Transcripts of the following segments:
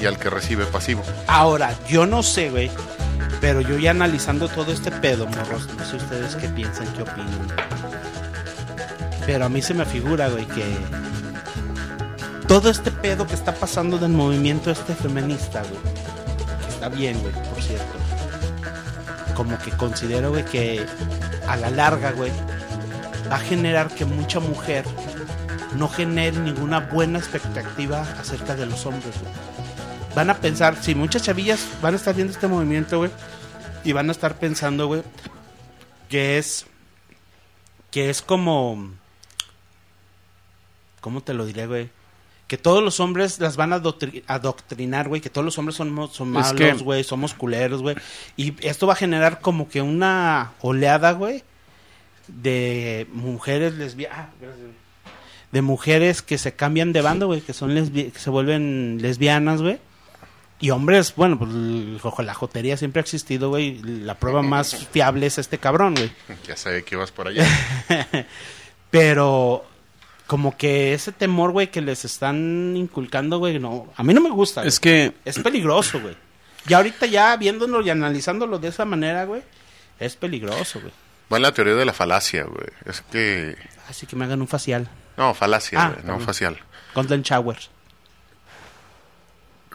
y al que recibe pasivo. Ahora, yo no sé, güey. Pero yo ya analizando todo este pedo, morros, no sé ustedes qué piensan, qué opinan. Pero a mí se me figura, güey, que todo este pedo que está pasando del movimiento este feminista, güey, que está bien, güey, por cierto. Como que considero, güey, que a la larga, güey, va a generar que mucha mujer no genere ninguna buena expectativa acerca de los hombres, güey. Van a pensar, si muchas chavillas van a estar viendo este movimiento, güey, y van a estar pensando, güey, que es que es como ¿cómo te lo diré, güey? Que todos los hombres las van a adoctri- adoctrinar, güey. Que todos los hombres son, malos, güey. Somos culeros, güey. Y esto va a generar como que una oleada, güey. De mujeres lesbianas. De mujeres que se cambian de bando, güey. Que son lesbi- que se vuelven lesbianas, güey. Y hombres, bueno, pues la jotería siempre ha existido, güey. La prueba más fiable es este cabrón, güey. Ya sabía que ibas por allá. Pero como que ese temor, güey, que les están inculcando, güey, no, a mí no me gusta. Es güey. que es peligroso, güey. Y ahorita ya viéndolo y analizándolo de esa manera, güey, es peligroso, güey. Va en la teoría de la falacia, güey. Es que... Así que me hagan un facial. No, falacia, Ah, no facial. Golden Showers.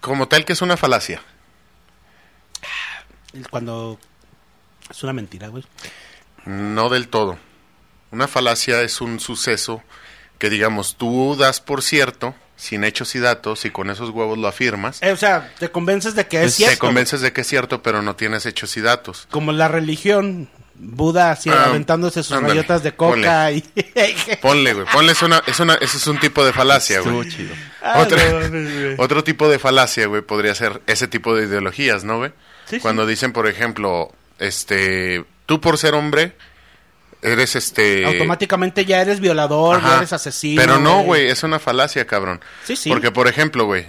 Como tal que es una falacia. Cuando es una mentira, güey. No del todo. Una falacia es un suceso que, digamos, tú das por cierto, sin hechos y datos, y con esos huevos lo afirmas. Eh, o sea, te convences de que es te cierto. convences de que es cierto, pero no tienes hechos y datos. Como la religión. Buda así Ah, aventándose sus ándale, rayotas de coca y... Ponle, güey. Ponle, es una, es una, ese es un tipo de falacia, güey. chido. Ah, no. Otro tipo de falacia, güey, podría ser ese tipo de ideologías, ¿no, güey? Sí, sí. Cuando dicen, por ejemplo, este, tú por ser hombre, eres este... Automáticamente ya eres violador, ya eres asesino. Pero no, güey, es una falacia, cabrón. Sí, sí. Porque, por ejemplo, güey,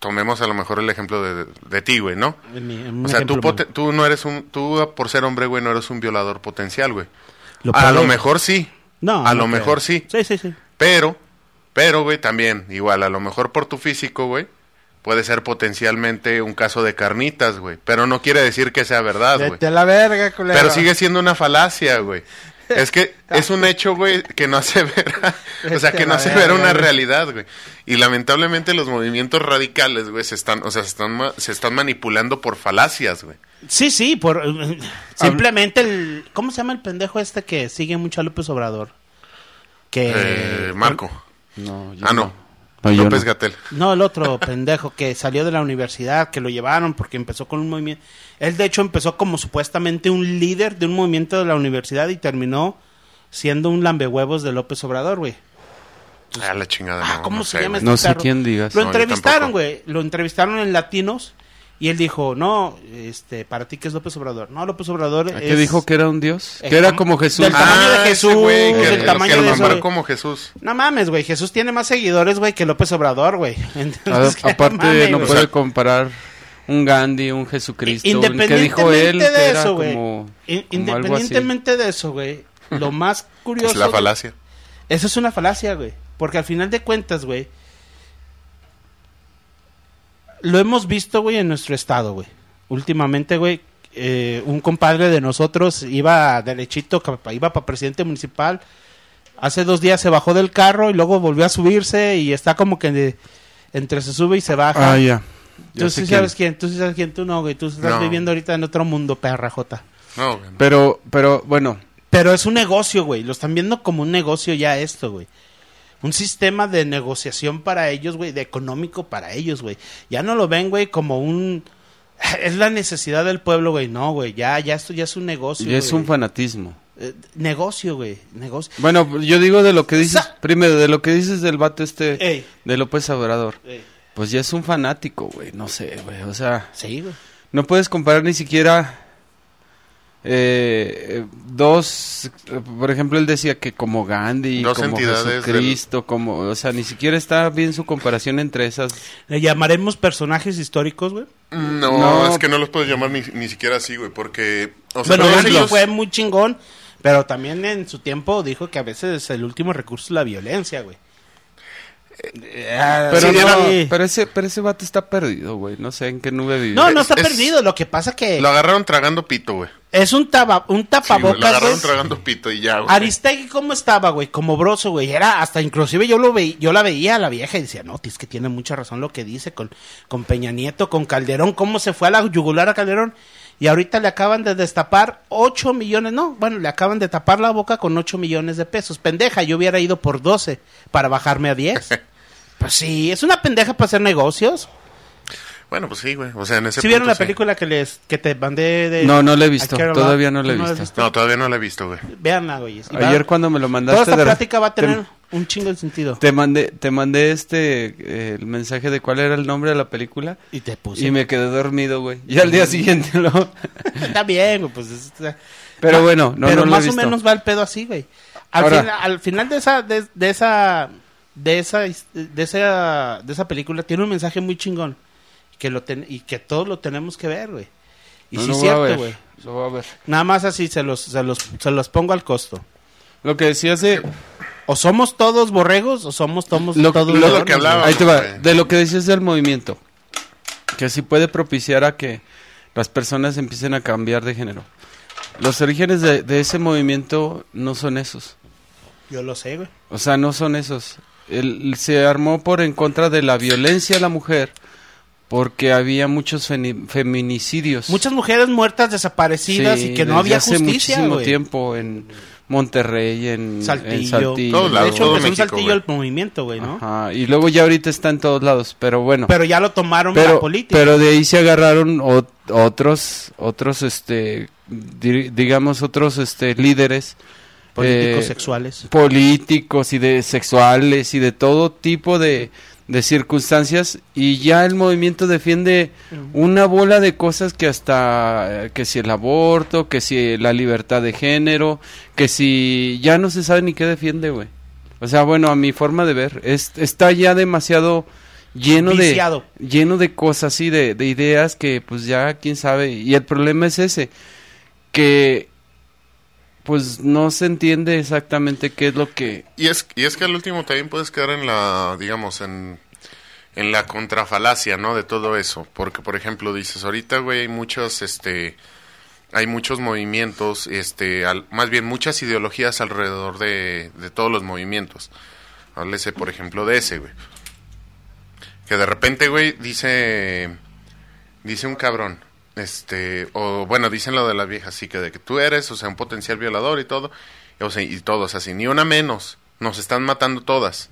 tomemos a lo mejor el ejemplo de, de ti, güey, ¿no? Mi- O sea, tú, tú no eres un... Tú, por ser hombre, güey, no eres un violador potencial, güey. Lo a lo mejor sí. No, A no lo creo. mejor sí. Sí, sí, sí. Pero, pero, güey, también, igual, a lo mejor por tu físico, güey, puede ser potencialmente un caso de carnitas, güey. Pero no quiere decir que sea verdad, güey. La verga, culero. Pero sigue siendo una falacia, güey. Es que es un hecho, güey, que no hace ver, o sea, que a no hace ver una realidad, güey. Y lamentablemente los movimientos radicales, güey, se están, o sea, se están, ma- se están manipulando por falacias, güey. Sí, sí, por... Simplemente el... ¿Cómo se llama el pendejo este que sigue mucho a López Obrador? Que... Eh, Marco. No, yo Ah, no. No, yo López no. Gatel. No, el otro pendejo que salió de la universidad, que lo llevaron porque empezó con un movimiento. Él, de hecho, empezó como supuestamente un líder de un movimiento de la universidad y terminó siendo un lambehuevos de López Obrador, güey. Ah, la chingada. Ah, no, ¿cómo no se sé, llama güey. este No sé quién digas. Lo No, entrevistaron, güey. Lo entrevistaron en Latinos y él dijo, no, este, para ti, ¿qué es López Obrador? No, López Obrador ¿A es... ¿Qué dijo que era un dios? Que era como- Jesús. del tamaño de ese Jesús, que, del que tamaño de eso, como Jesús. No mames, güey. Jesús tiene más seguidores, güey, que López Obrador, güey. A- Entonces, que aparte, mames, no puede comparar un Gandhi, un Jesucristo. Independientemente que dijo él de que eso, güey. Independientemente de eso, güey. Lo más curioso. Es la falacia. Eso es una falacia, güey. Porque al final de cuentas, güey. Lo hemos visto, güey, en nuestro estado, güey. Últimamente, güey. eh, un compadre de nosotros iba derechito, iba para presidente municipal. Hace dos días se bajó del carro y luego volvió a subirse y está como que de- entre se sube y se baja. Ah, ya. Tú sí quién. sabes quién, tú sí sabes quién, tú no, güey. Tú estás No. viviendo ahorita en otro mundo, perra jota. No, güey. Pero, pero, bueno, Pero es un negocio, güey. Lo están viendo como un negocio ya esto, güey. Un sistema de negociación para ellos, güey. De económico para ellos, güey. Ya no lo ven, güey, como un... Es la necesidad del pueblo, güey. No, güey. Ya, ya esto ya es un negocio, ya es un fanatismo. Eh, negocio, güey. Negocio. Bueno, yo digo de lo que dices, Sa- primero, de lo que dices del vato este, Ey, de López Obrador. ey. Pues ya es un fanático, güey, no sé, güey, o sea, Sí, güey. no puedes comparar ni siquiera eh, dos, por ejemplo, él decía que como Gandhi, Dos como entidades del- Jesucristo, como, o sea, ni siquiera está bien su comparación entre esas. Le llamaremos personajes históricos, güey. No, No. es que no los puedes llamar ni, ni siquiera así, güey, porque... O sea, Bueno, Gandhi ellos- fue muy chingón. Pero también en su tiempo dijo que a veces el último recurso es la violencia, güey. Pero, Sí, no, sí. pero, ese, pero ese vato está perdido, güey. No sé en qué nube vive. No, no Es- está es- perdido. Lo que pasa que Lo agarraron tragando pito, güey. es un, taba, un Sí, güey, lo tapabocas, agarraron tragando pito y ya, güey. Aristegui, ¿cómo estaba, güey? Como broso, güey. Era hasta inclusive yo lo veía, yo la veía a la vieja y decía, no, es que tiene mucha razón lo que dice con, con Peña Nieto, con Calderón, cómo se fue a la yugular a Calderón. Y ahorita le acaban de destapar 8 millones, no, bueno, le acaban de tapar la boca con 8 millones de pesos. Pendeja, yo hubiera ido por 12 para bajarme a 10. pues sí, es una pendeja para hacer negocios. Bueno, pues sí, güey. O sea, en ese ¿Sí vieron punto la sí. película que les que te mandé de No, no la he visto. Todavía no la he visto. No, todavía no la he visto, güey. Véanla, güey. Y va- Ayer cuando me lo mandaste... Toda esta de- plática va a tener te- un chingo de sentido. Te mandé, te mandé este eh, el mensaje de cuál era el nombre de la película Y te puse. y me quedé dormido, güey. Y al día siguiente lo. Está bien, güey, pues. es- Pero bueno, no, pero no lo he más o visto. menos va el pedo así, güey. Al, al final de esa, de, de esa, de esa, de esa, de esa película tiene un mensaje muy chingón que lo ten- y que todos lo tenemos que ver, güey. Y No, sí lo cierto, güey. lo voy a ver. Nada más así se los, se los, se los pongo al costo. Lo que decías de O somos todos borregos o somos todos, Lo- todos lo que hablaba. Ahí te va. güey. De lo que decías del movimiento. Que sí puede propiciar a que las personas empiecen a cambiar de género. Los orígenes de, de ese movimiento no son esos. Yo lo sé, güey. O sea, no son esos. El- se armó por en contra de la violencia a la mujer porque había muchos feminicidios. Muchas mujeres muertas desaparecidas Sí, y que no había hace justicia, muchísimo güey. tiempo en Monterrey, en en Saltillo. Saltillo. Todos lados, de hecho, todo empezó en Saltillo el movimiento, güey, ¿no? Ajá, y luego ya ahorita está en todos lados, pero bueno. Pero ya lo tomaron la pero, política. pero de ahí se agarraron ot- otros, otros, este, di- digamos, otros, este, líderes. Políticos eh, sexuales. políticos y de sexuales y de todo tipo de, de circunstancias y ya el movimiento defiende una bola de cosas que hasta eh, que si el aborto, que si la libertad de género, que si ya no se sabe ni qué defiende, güey. O sea, bueno, a mi forma de ver, es, está ya demasiado lleno Viciado. de lleno de cosas y de, de ideas que pues ya quién sabe y el problema es ese que pues no se entiende exactamente qué es lo que Y es, y es que al último también puedes quedar en la, digamos, en, en la contrafalacia, ¿no? De todo eso. Porque, por ejemplo, dices, ahorita, güey, hay muchos, este, hay muchos movimientos, este, al- más bien muchas ideologías alrededor de, de todos los movimientos. Háblese, por ejemplo, de ese, güey. Que de repente, güey, dice, dice un cabrón, este, o bueno, dicen lo de las viejas, así que de que tú eres, o sea, un potencial violador y todo, o sea, y todos así, ni una menos, nos están matando todas.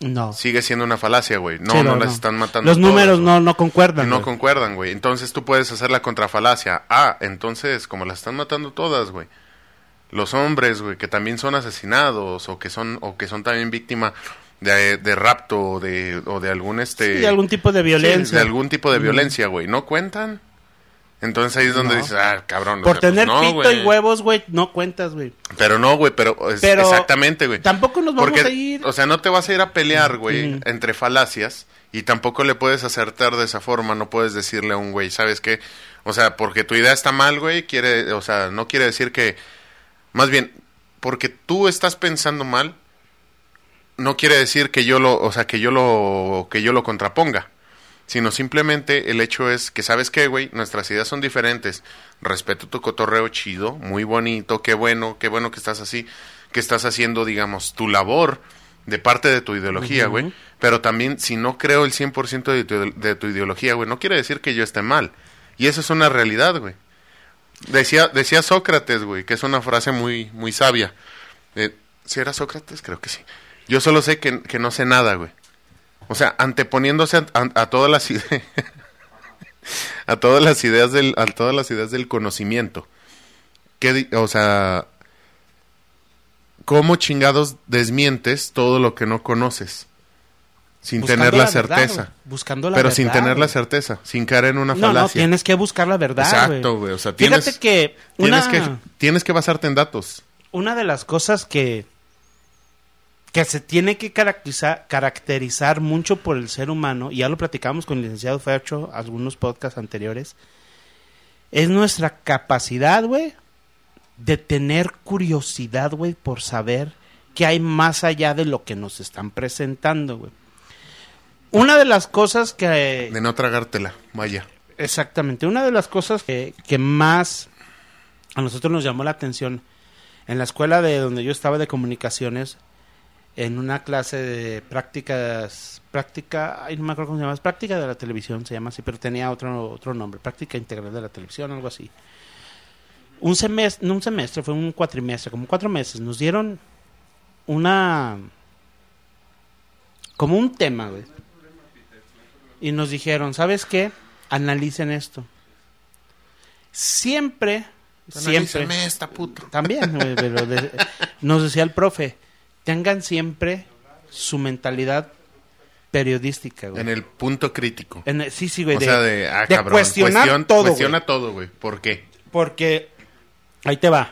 No. Sigue siendo una falacia, güey. No, Sí, no, las están matando Los todas, números no, no concuerdan. No güey. concuerdan, güey. Entonces tú puedes hacer la contrafalacia. Ah, entonces, como las están matando todas, güey. Los hombres, güey, que también son asesinados o que son o que son también víctima de, de rapto o de, o de algún este Sí, de algún tipo de Sí, violencia. de algún tipo de violencia, güey. ¿No cuentan? Entonces ahí es donde No. dices, ah, cabrón. o Por pues tener no, pito y huevos, güey, no cuentas, güey. Pero no, güey, pero, exactamente, güey. Tampoco nos vamos Porque, a ir. o sea, no te vas a ir a pelear, güey, entre falacias y tampoco le puedes acertar de esa forma, no puedes decirle a un güey, ¿sabes qué? O sea, porque tu idea está mal, güey, quiere, o sea, no quiere decir que, más bien, porque tú estás pensando mal, no quiere decir que yo lo, o sea, que yo lo, que yo lo contraponga, sino simplemente el hecho es que, ¿sabes qué, güey? Nuestras ideas son diferentes, respeto tu cotorreo chido, muy bonito, qué bueno, qué bueno que estás así, que estás haciendo, digamos, tu labor de parte de tu ideología, güey, pero también si no creo el 100% de tu, de tu ideología, güey, no quiere decir que yo esté mal, y eso es una realidad, güey. Decía, decía Sócrates, güey, que es una frase muy, muy sabia. Eh, ¿Si era Sócrates? Creo que sí. Yo solo sé que, que no sé nada, güey. O sea, anteponiéndose a, a- a todas las ideas, a todas las ideas del, a todas las ideas del conocimiento. ¿Qué o sea, ¿cómo chingados desmientes todo lo que no conoces? Sin Buscando tener la, verdad, certeza. güey. Buscando la Pero verdad. sin tener la certeza, sin caer en una No, no, falacia. tienes que buscar la verdad, Exacto, güey. O sea, Fíjate tienes, que una, tienes que tienes que basarte en datos. una de las cosas que que se tiene que caracterizar, caracterizar mucho por el ser humano, y ya lo platicamos con el licenciado Fercho, algunos podcasts anteriores, es nuestra capacidad, güey, de tener curiosidad, güey, por saber qué hay más allá de lo que nos están presentando, güey. Una de las cosas que... De no tragártela, vaya. Exactamente, una de las cosas que, que más a nosotros nos llamó la atención en la escuela de donde yo estaba de comunicaciones, en una clase de prácticas, práctica, ay, no me acuerdo cómo se llama, es práctica de la televisión, se llama así, pero tenía otro, otro nombre, práctica integral de la televisión, algo así. Un semestre, no un semestre, fue un cuatrimestre, como cuatro meses, nos dieron una, como un tema, güey. Y nos dijeron, ¿sabes qué? Analicen esto. Siempre, siempre, esta puto. también, güey, pero de- nos decía el profe, tengan siempre su mentalidad periodística, güey. En el punto crítico. En el- sí, sí, güey. o de- sea, de, ah, de cabrón, cuestionar cuestión- todo, Cuestiona güey. todo, güey. ¿Por qué? Porque, ahí te va.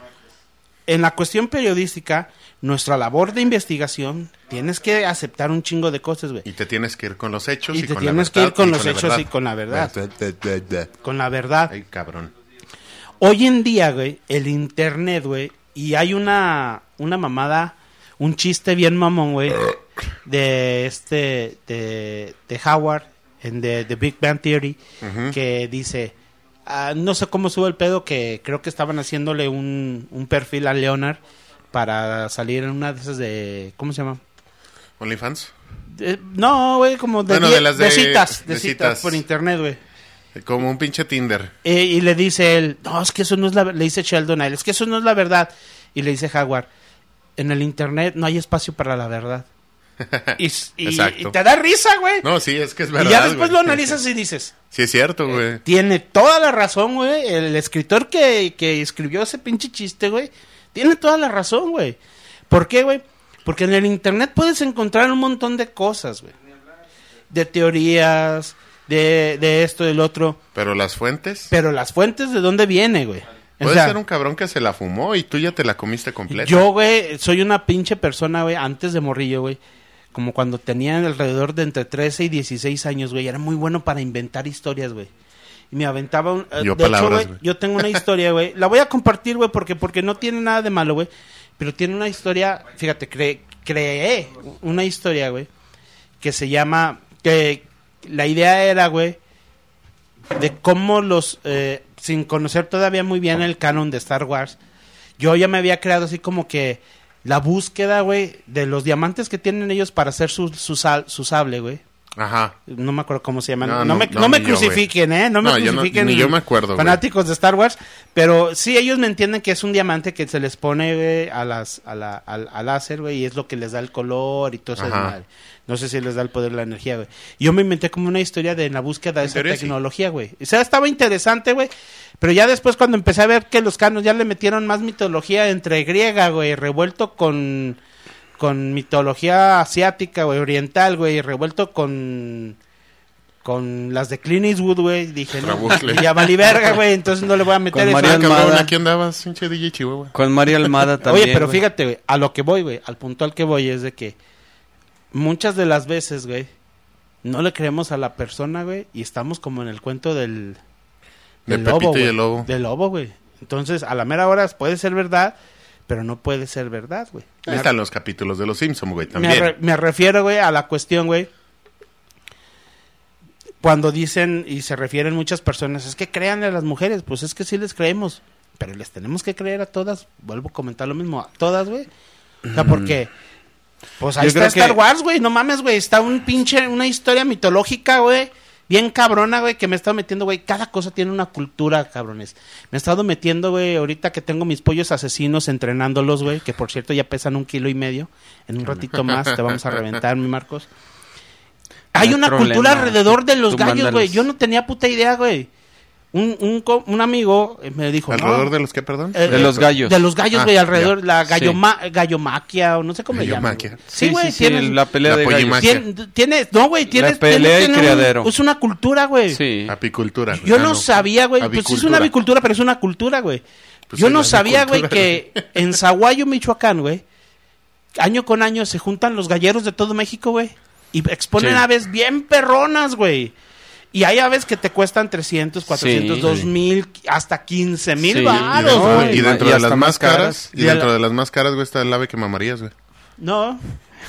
En la cuestión periodística, nuestra labor de investigación, tienes que aceptar un chingo de cosas, güey. Y te tienes que ir con los hechos y, Y te con la tienes que verdad ir con los la hechos verdad. y con la verdad. Da, da, da, da. Con la verdad. Ay, cabrón. Hoy en día, güey, el internet, güey, y hay una, una mamada, un chiste bien mamón, güey, de este, de, de Howard, en The, The Big Bang Theory, que dice, ah, no sé cómo sube el pedo, que creo que estaban haciéndole un, un perfil a Leonard para salir en una de esas de, ¿cómo se llama? ¿OnlyFans? De- no, güey, como de, Bueno, de las de- citas, de, citas citas. por internet, güey. Como un pinche Tinder. Eh, y le dice él, no, es que eso no es la le dice Sheldon a él, es que eso no es la verdad. Y le dice Howard, en el internet no hay espacio para la verdad. Y, y- Exacto. y te da risa, güey. No, sí, es que es verdad. y ya después güey. lo analizas y dices, Sí, es cierto, güey. tiene toda la razón, güey. El escritor que, que escribió ese pinche chiste, güey, tiene toda la razón, güey. ¿Por qué, güey? Porque en el internet puedes encontrar un montón de cosas, güey. De teorías, de, de esto, del otro. Pero las fuentes. Pero las fuentes, ¿de dónde viene, güey? O Puede sea, ser un cabrón que se la fumó y tú ya te la comiste completa. Yo, güey, soy una pinche persona, güey, antes de morrillo, güey. Como cuando tenía alrededor de entre 13 y 16 años, güey. Era muy bueno para inventar historias, güey. Y me aventaba un... eh, Yo de palabras, hecho, güey, güey. yo tengo una historia, güey. La voy a compartir, güey, porque, porque no tiene nada de malo, güey. Pero tiene una historia, fíjate, cre- creé una historia, güey, que se llama... que La idea era, güey, de cómo los... eh, sin conocer todavía muy bien el canon de Star Wars, yo ya me había creado así como que la búsqueda, güey, de los diamantes que tienen ellos para hacer su, su, sal- su sable, güey. Ajá. No me acuerdo cómo se llaman. No, No, no, me, no, no me yo, crucifiquen, ¿eh? No me No, yo no- crucifiquen. ni yo me acuerdo, güey. Fanáticos de Star Wars. Pero sí, ellos me entienden que es un diamante que se les pone, güey, a las, a la, al, al láser, güey, y es lo que les da el color y todo eso. No sé si les da el poder de la energía, güey. Yo me inventé como una historia de la búsqueda de esa tecnología, güey. O sea, estaba interesante, güey. Pero ya después cuando empecé a ver que los canos ya le metieron más mitología entre griega, güey, revuelto con con mitología asiática, güey, oriental, güey, revuelto con con las de Clint Eastwood, güey, dije, no, ya valí verga, güey, entonces no le voy a meter Con eso. María cabrón, Almada. aquí andabas, pinche DJ Chihuahua. Con María Almada también. Oye, pero fíjate, güey, a lo que voy, güey, al punto al que voy es de que muchas de las veces, güey, no le creemos a la persona, güey, y estamos como en el cuento del, De del Pepito y el lobo. Del lobo, güey. Entonces, a la mera hora puede ser verdad, pero no puede ser verdad, güey. Ahí Me- están los capítulos de los Simpsons, güey, me, también. re- me refiero, güey, a la cuestión, güey. Cuando dicen y se refieren muchas personas, es que crean a las mujeres, pues es que sí les creemos, pero les tenemos que creer a todas. Vuelvo a comentar lo mismo, a todas, güey. O sea, porque pues ahí Yo está que- Star Wars, güey, no mames, güey, está un pinche una historia mitológica, güey. Bien cabrona, güey, que me he estado metiendo, güey. Cada cosa tiene una cultura, cabrones. Me he estado metiendo, güey, ahorita que tengo mis pollos asesinos entrenándolos, güey. Que por cierto ya pesan un kilo y medio. En un ratito más te vamos a reventar, mi Marcos. Hay una problema. cultura alrededor de los Tú gallos, güey. Yo no tenía puta idea, güey. Un, un, co- un amigo eh, me dijo... ¿Alrededor no, de los que, perdón? eh, De eh, los gallos. De los gallos, Ah, güey, alrededor. ya. La Sí. galloma, gallomaquia o no sé cómo le llaman. Gallomaquia. güey. Sí, güey, sí, tiene... la pelea La de gallos. pollimaquia. Tiene- no, güey, tiene, La pelea tiene- y tiene un- criadero. es una cultura, güey. Sí. Apicultura. Yo Ah, no, sabía, güey. Pues sí es una avicultura, pero es una cultura, güey. Pues Yo no la sabía, güey, avicultura, que en Zaguayo, Michoacán, güey, año con año se juntan los galleros de todo México, güey. Y exponen Sí. aves bien perronas, güey. Y hay aves que te cuestan 300, 400, Sí. 2000, hasta 15 mil Sí, Y baros, dentro, no, güey. y y dentro y de las más caras, caras. y Y dentro la- de las más caras, güey, está el ave que mamarías, güey. No.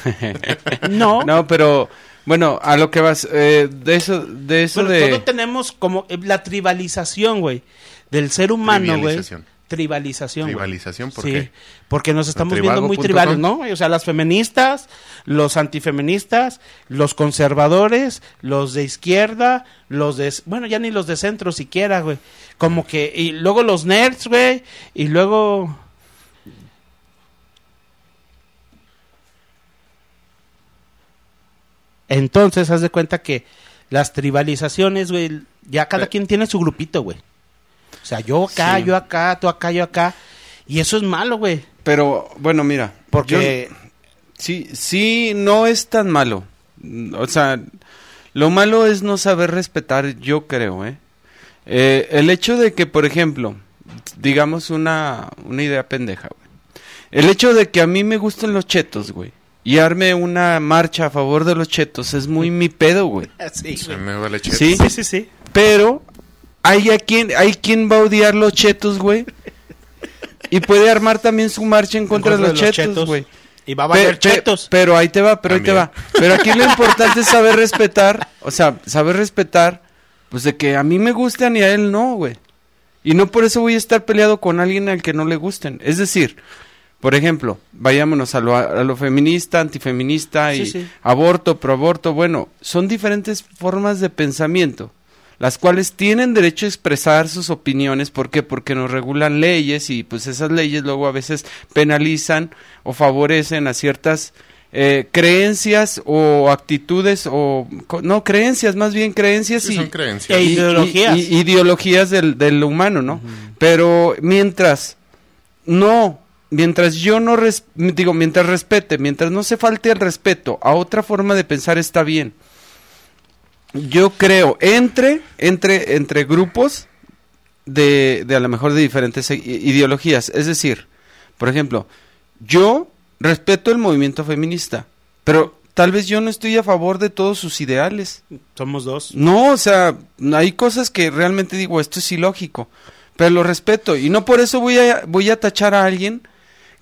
no. No, pero bueno, a lo que vas, eh, de eso, de eso Bueno, de... todos tenemos como eh, la tribalización, güey, del ser humano, güey. Tribalización. Tribalización, ¿por sí, qué? porque nos estamos ¿A viendo muy tribales, ¿no? O sea, las feministas, los antifeministas, los conservadores, los de izquierda, los de... Bueno, ya ni los de centro siquiera, güey. Como que... Y luego los nerds, güey. Y luego... Entonces, haz de cuenta que las tribalizaciones, güey, ya cada quien tiene su grupito, güey. O sea, yo acá, Sí. yo acá, tú acá, yo acá. Y eso es malo, güey. Pero, bueno, mira. Porque... yo- sí, sí, no es tan malo. O sea, lo malo es no saber respetar, yo creo, ¿eh? Eh, el hecho de que, por ejemplo, digamos una, una idea pendeja, güey. El hecho de que a mí me gusten los chetos, güey. Y arme una marcha a favor de los chetos es muy mi pedo, güey. Sí, Se me vale cheto. Sí. sí, sí, sí. Pero hay a quien, hay quien va a odiar los chetos, güey. Y puede armar también su marcha en contra, de los, chetos, güey. Y va a valer Pe- pe- chetos. Pero ahí te va, pero ahí te va. Pero aquí lo importante es saber respetar, o sea, saber respetar, pues de que a mí me gustan y a él no, güey. Y no por eso voy a estar peleado con alguien al que no le gusten. Es decir, por ejemplo, vayámonos a lo, a lo feminista, antifeminista y Sí, sí. aborto, proaborto. Bueno, son diferentes formas de pensamiento, las cuales tienen derecho a expresar sus opiniones. ¿Por qué? Porque nos regulan leyes y pues esas leyes luego a veces penalizan o favorecen a ciertas eh, creencias o actitudes o no creencias más bien creencias Sí, y son creencias. E ideologías. y- y- ideologías del, del humano no pero mientras no mientras yo no res- digo mientras respete mientras no se falte el respeto a otra forma de pensar está bien yo creo entre entre entre grupos de, de a lo mejor de diferentes ideologías. Es decir por ejemplo yo respeto el movimiento feminista pero tal vez yo no estoy a favor de todos sus ideales. Somos dos. no, o sea, hay cosas que realmente digo, esto es ilógico, pero lo respeto. Y no por eso voy a voy a tachar a alguien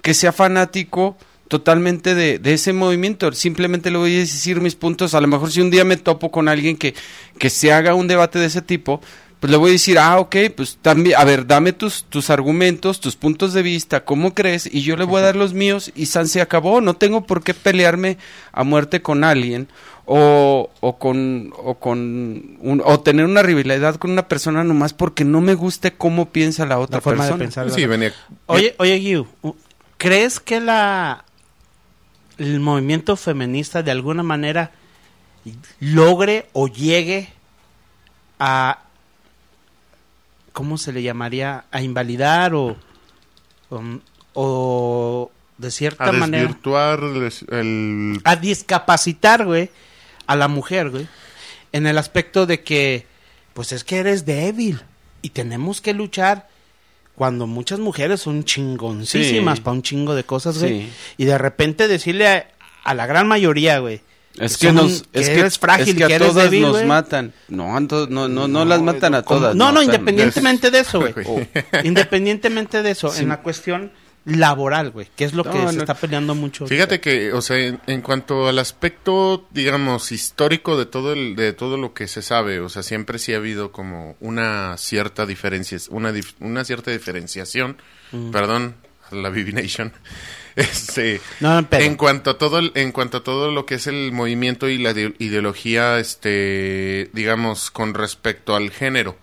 que sea fanático totalmente de, de ese movimiento, simplemente le voy a decir mis puntos, a lo mejor si un día me topo con alguien que, que se haga un debate de ese tipo, pues le voy a decir, ah, ok, pues también, a ver, dame tus, tus argumentos, tus puntos de vista, cómo crees, y yo le voy a dar los míos y San se acabó, no tengo por qué pelearme a muerte con alguien o, o con o con un- o tener una rivalidad con una persona nomás porque no me guste cómo piensa la otra La forma de persona. pensar. Sí, venía. Oye, oye, Gui, ¿crees que la el movimiento feminista de alguna manera logre o llegue a ¿cómo se le llamaría? a invalidar o o, o de cierta a manera desvirtuar el- el a discapacitar, güey, a la mujer, güey, en el aspecto de que, pues es que eres débil y tenemos que luchar cuando muchas mujeres son chingoncísimas Sí. para un chingo de cosas, güey, Sí. y de repente decirle a, a la gran mayoría, güey, Es que son- nos que es que, eres frágil, es que a que eres todas débil, nos matan. No, to- no, no, no, las matan a todas. no, no, independientemente de eso, güey. Güey. Independientemente de eso, Sí. en la cuestión laboral, güey, que es lo que No, se está peleando mucho. Fíjate que, o sea, en, en cuanto al aspecto, digamos, histórico de todo el, de todo lo que se sabe, o sea, siempre sí ha habido como una cierta diferencia, una, dif- una cierta diferenciación, perdón, la Vivination, este, No, en cuanto a todo, el- en cuanto a todo lo que es el movimiento y la ide- ideología, este, digamos, con respecto al género.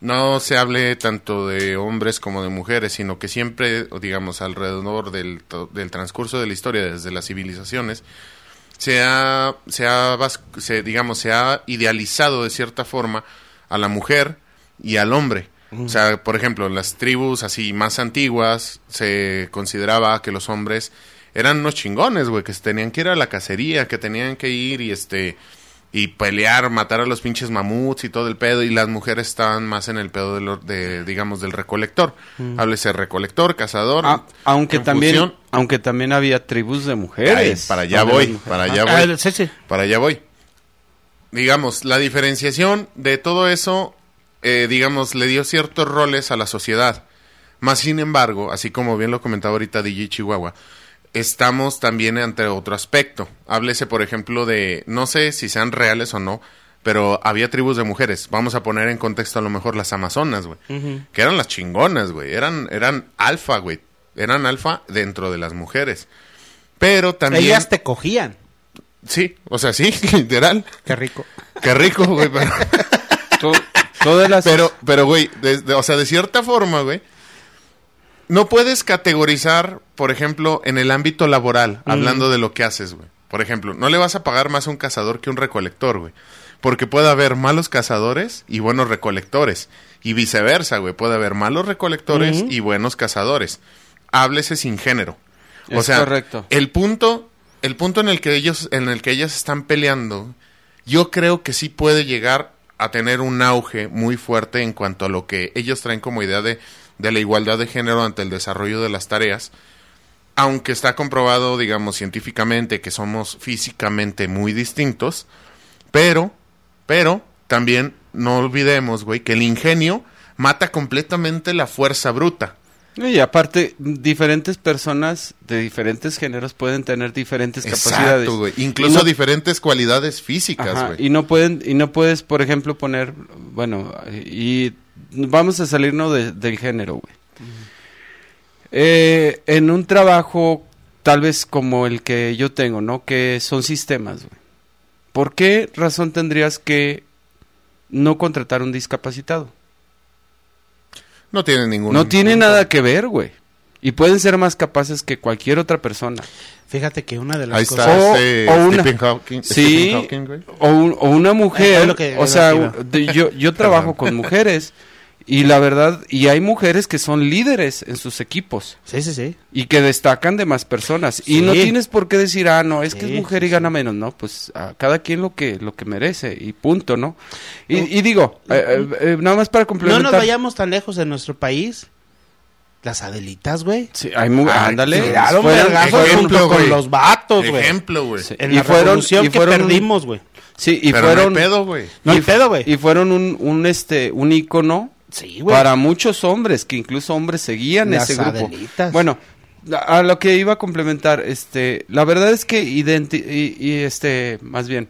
No se hable tanto de hombres como de mujeres, sino que siempre, digamos, alrededor del, del transcurso de la historia, desde las civilizaciones, se ha, se ha, se, digamos, se ha idealizado de cierta forma a la mujer y al hombre. O sea, por ejemplo, en las tribus así más antiguas se consideraba que los hombres eran unos chingones, güey, que tenían que ir a la cacería, que tenían que ir y este y pelear, matar a los pinches mamuts y todo el pedo y las mujeres estaban más en el pedo de, lo- de digamos del recolector. Háblese recolector, cazador. Ah, aunque también fusión. aunque también había tribus de Ay, mujeres. para allá voy, para allá Ah, voy. sí, sí. Para allá voy. Digamos, la diferenciación de todo eso, eh, digamos, le dio ciertos roles a la sociedad. Más sin embargo, así como bien lo comentaba ahorita DJ Chihuahua, estamos también ante otro aspecto. Háblese, por ejemplo, de, no sé si sean reales o no, pero había tribus de mujeres. Vamos a poner en contexto a lo mejor las amazonas, güey. Que eran las chingonas, güey. Eran, eran alfa, güey. Eran alfa dentro de las mujeres. Pero también... Ellas te cogían. Sí, o sea, sí, literal. Qué rico. Qué rico, güey. Pero, To- todas las... pero, pero, güey, de- de- o sea, de cierta forma, güey, no puedes categorizar, por ejemplo, en el ámbito laboral, hablando de lo que haces, güey. Por ejemplo, no le vas a pagar más a un cazador que a un recolector, güey. Porque puede haber malos cazadores y buenos recolectores. Y viceversa, güey. Puede haber malos recolectores y buenos cazadores. Háblese sin género. O Es sea, correcto. el punto, el punto en el que ellos, en el que ellas están peleando, yo creo que sí puede llegar a tener un auge muy fuerte en cuanto a lo que ellos traen como idea de, de la igualdad de género ante el desarrollo de las tareas. Aunque está comprobado, digamos, científicamente que somos físicamente muy distintos, pero, pero, también no olvidemos, güey, que el ingenio mata completamente la fuerza bruta. Y aparte, diferentes personas de diferentes géneros pueden tener diferentes capacidades. Exacto, güey. Incluso no- diferentes cualidades físicas, Ajá, güey. y no pueden y no puedes por ejemplo poner bueno y vamos a salirnos de- del género güey. Eh, en un trabajo tal vez como el que yo tengo no que son sistemas güey. Por qué razón tendrías que no contratar un discapacitado No tiene ningún. no tiene nada que ver güey. Y pueden ser más capaces que cualquier otra persona. Fíjate que una de las Ahí cosas... está O- este o una- Stephen Hawking. Sí, Stephen Hawking, güey. o, un- o una mujer, es lo que- o sea, yo, yo trabajo con mujeres y la verdad, y hay mujeres que son líderes en sus equipos Sí, sí, sí. y que destacan de más personas y no tienes por qué decir, ah, no, es que es mujer sí, y gana menos, no, pues a cada quien lo que lo que merece y punto, ¿no? Y, y digo, eh, eh, eh, nada más para No complementar. nos vayamos tan lejos en nuestro país. Las Adelitas, güey. Sí, hay mu- Ah, ándale, Tiraron junto con los vatos, güey. Ejemplo, güey. Sí. En Y la fueron- revolución y que fueron perdimos, güey. sí, y Pero fueron no hay pedo, güey. No hay pedo, güey. Y fueron un, un este un ícono Sí, güey. para muchos hombres, que incluso hombres seguían Las ese grupo. Adelitas. Bueno, a lo que iba a complementar, este, la verdad es que identi y, y, este, más bien,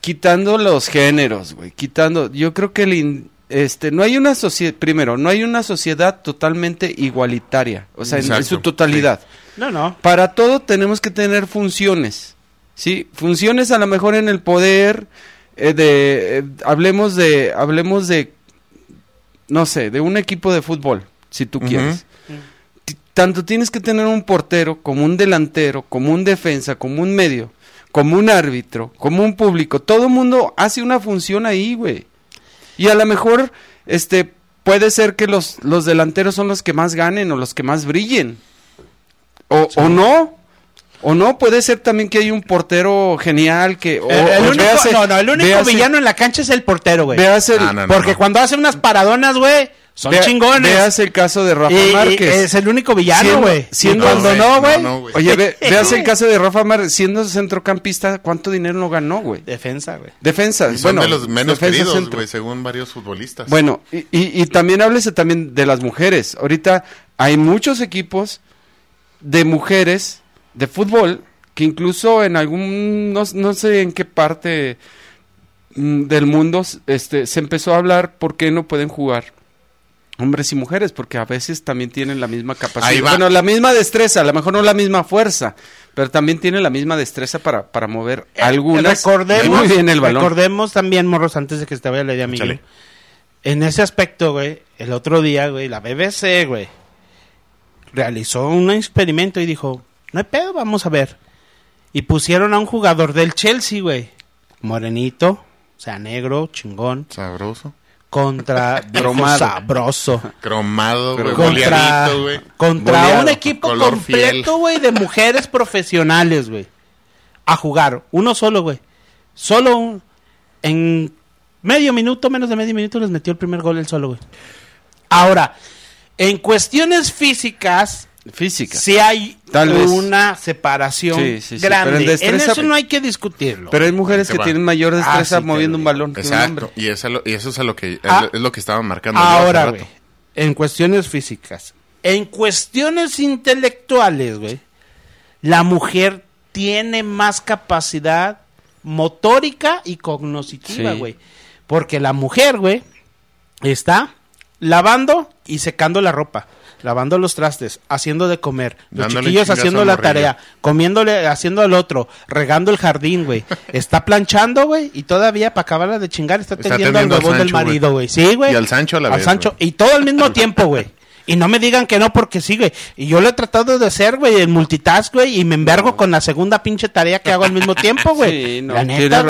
quitando los géneros, güey, quitando, yo creo que el in- este, no hay una sociedad, primero, no hay una sociedad totalmente igualitaria, o sea, en- su totalidad. No, no. Para todo tenemos que tener funciones, ¿sí? Funciones a lo mejor en el poder, eh, de, eh, hablemos de, hablemos de, no sé, de un equipo de fútbol, si tú quieres. Tanto tienes que tener un portero, como un delantero, como un defensa, como un medio, como un árbitro, como un público. Todo el mundo hace una función ahí, güey. Y a lo mejor, este, puede ser que los, los delanteros son los que más ganen o los que más brillen. O, o no. O no, puede ser también que hay un portero genial que... o- el, único, véase- no, no, el único véase- villano en la cancha es el portero, güey. Ah, no, no, Porque no. cuando hace unas paradonas, güey, son vea- chingones. Véase el caso de Rafa Y- y Márquez. es el único villano, güey. siendo- cuando güey, no, güey. no. Oye, ve, vease el caso de Rafa Márquez, siendo centrocampista, ¿cuánto dinero no ganó, güey? Defensa, güey. Defensa, Y son bueno, de los menos queridos, güey, según varios futbolistas. Bueno, y, y- y también háblese también de las mujeres. Ahorita hay muchos equipos de mujeres de fútbol que incluso en algún, no, no sé en qué parte mm, del mundo este, se empezó a hablar por qué no pueden jugar hombres y mujeres, porque a veces también tienen la misma capacidad. Bueno, la misma destreza, a lo mejor no la misma fuerza, pero también tienen la misma destreza para, para mover algunas recordemos, muy bien el balón. recordemos también, morros, antes de que se te vaya la idea, Miguel. En ese aspecto, güey, el otro día, güey, la BBC, güey, realizó un experimento y dijo, no hay pedo, vamos a ver. Y pusieron a un jugador del Chelsea, güey, morenito, o sea, negro, chingón, Sabroso. contra Cromado. sabroso. Cromado, güey. Contra, güey. contra Boleado, un equipo color completo, güey, de mujeres profesionales, güey. A jugar. Uno solo, güey. Solo un- en medio minuto, menos de medio minuto, les metió el primer gol él solo, güey. Ahora, en cuestiones físicas, Física. sí hay Tal vez. una separación Sí, sí, sí, grande. pero en en, destreza- eso no hay que discutirlo. Pero hay mujeres que va. tienen mayor destreza Ah, sí, moviendo un balón que un hombre. Exacto. Y eso, es lo- y eso es a lo que, es Ah. lo- es lo que estaban marcando. Ahora, rato. güey, en cuestiones físicas. En cuestiones intelectuales, güey. La mujer tiene más capacidad motórica y cognoscitiva, Sí. güey. Porque la mujer, güey, está lavando y secando la ropa, lavando los trastes, haciendo de comer, los Dándole chiquillos haciendo la tarea, comiéndole, haciendo al otro, regando el jardín, güey. Está planchando, güey, y todavía para acabarla de chingar está Está atendiendo al huevón del marido, güey. Sí, güey. Y al Sancho a la Al vez, Sancho, y todo al mismo tiempo, güey. Y no me digan que no porque sí, güey. Y yo lo he tratado de hacer, güey, en multitask, güey, y me envergo con la segunda pinche tarea que hago al mismo tiempo, güey. Sí, no, la tiene neta.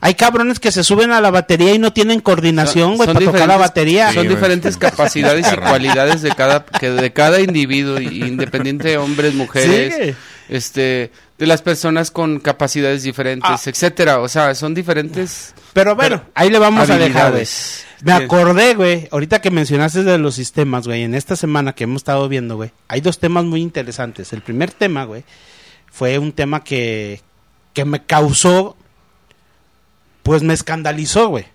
Hay cabrones que se suben a la batería y no tienen coordinación, güey, Son para tocar la diferentes- batería. Son Sí, güey. diferentes capacidades y cualidades de cada que de cada individuo, independiente de hombres, mujeres, Sí. este, de las personas con capacidades diferentes, Ah. etcétera. O sea, son diferentes Pero bueno, ahí le vamos a dejar, güey. Me acordé, güey, ahorita que mencionaste de los sistemas, güey, en esta semana que hemos estado viendo, güey, hay dos temas muy interesantes. El primer tema, güey, fue un tema que, que me causó, pues me escandalizó, güey.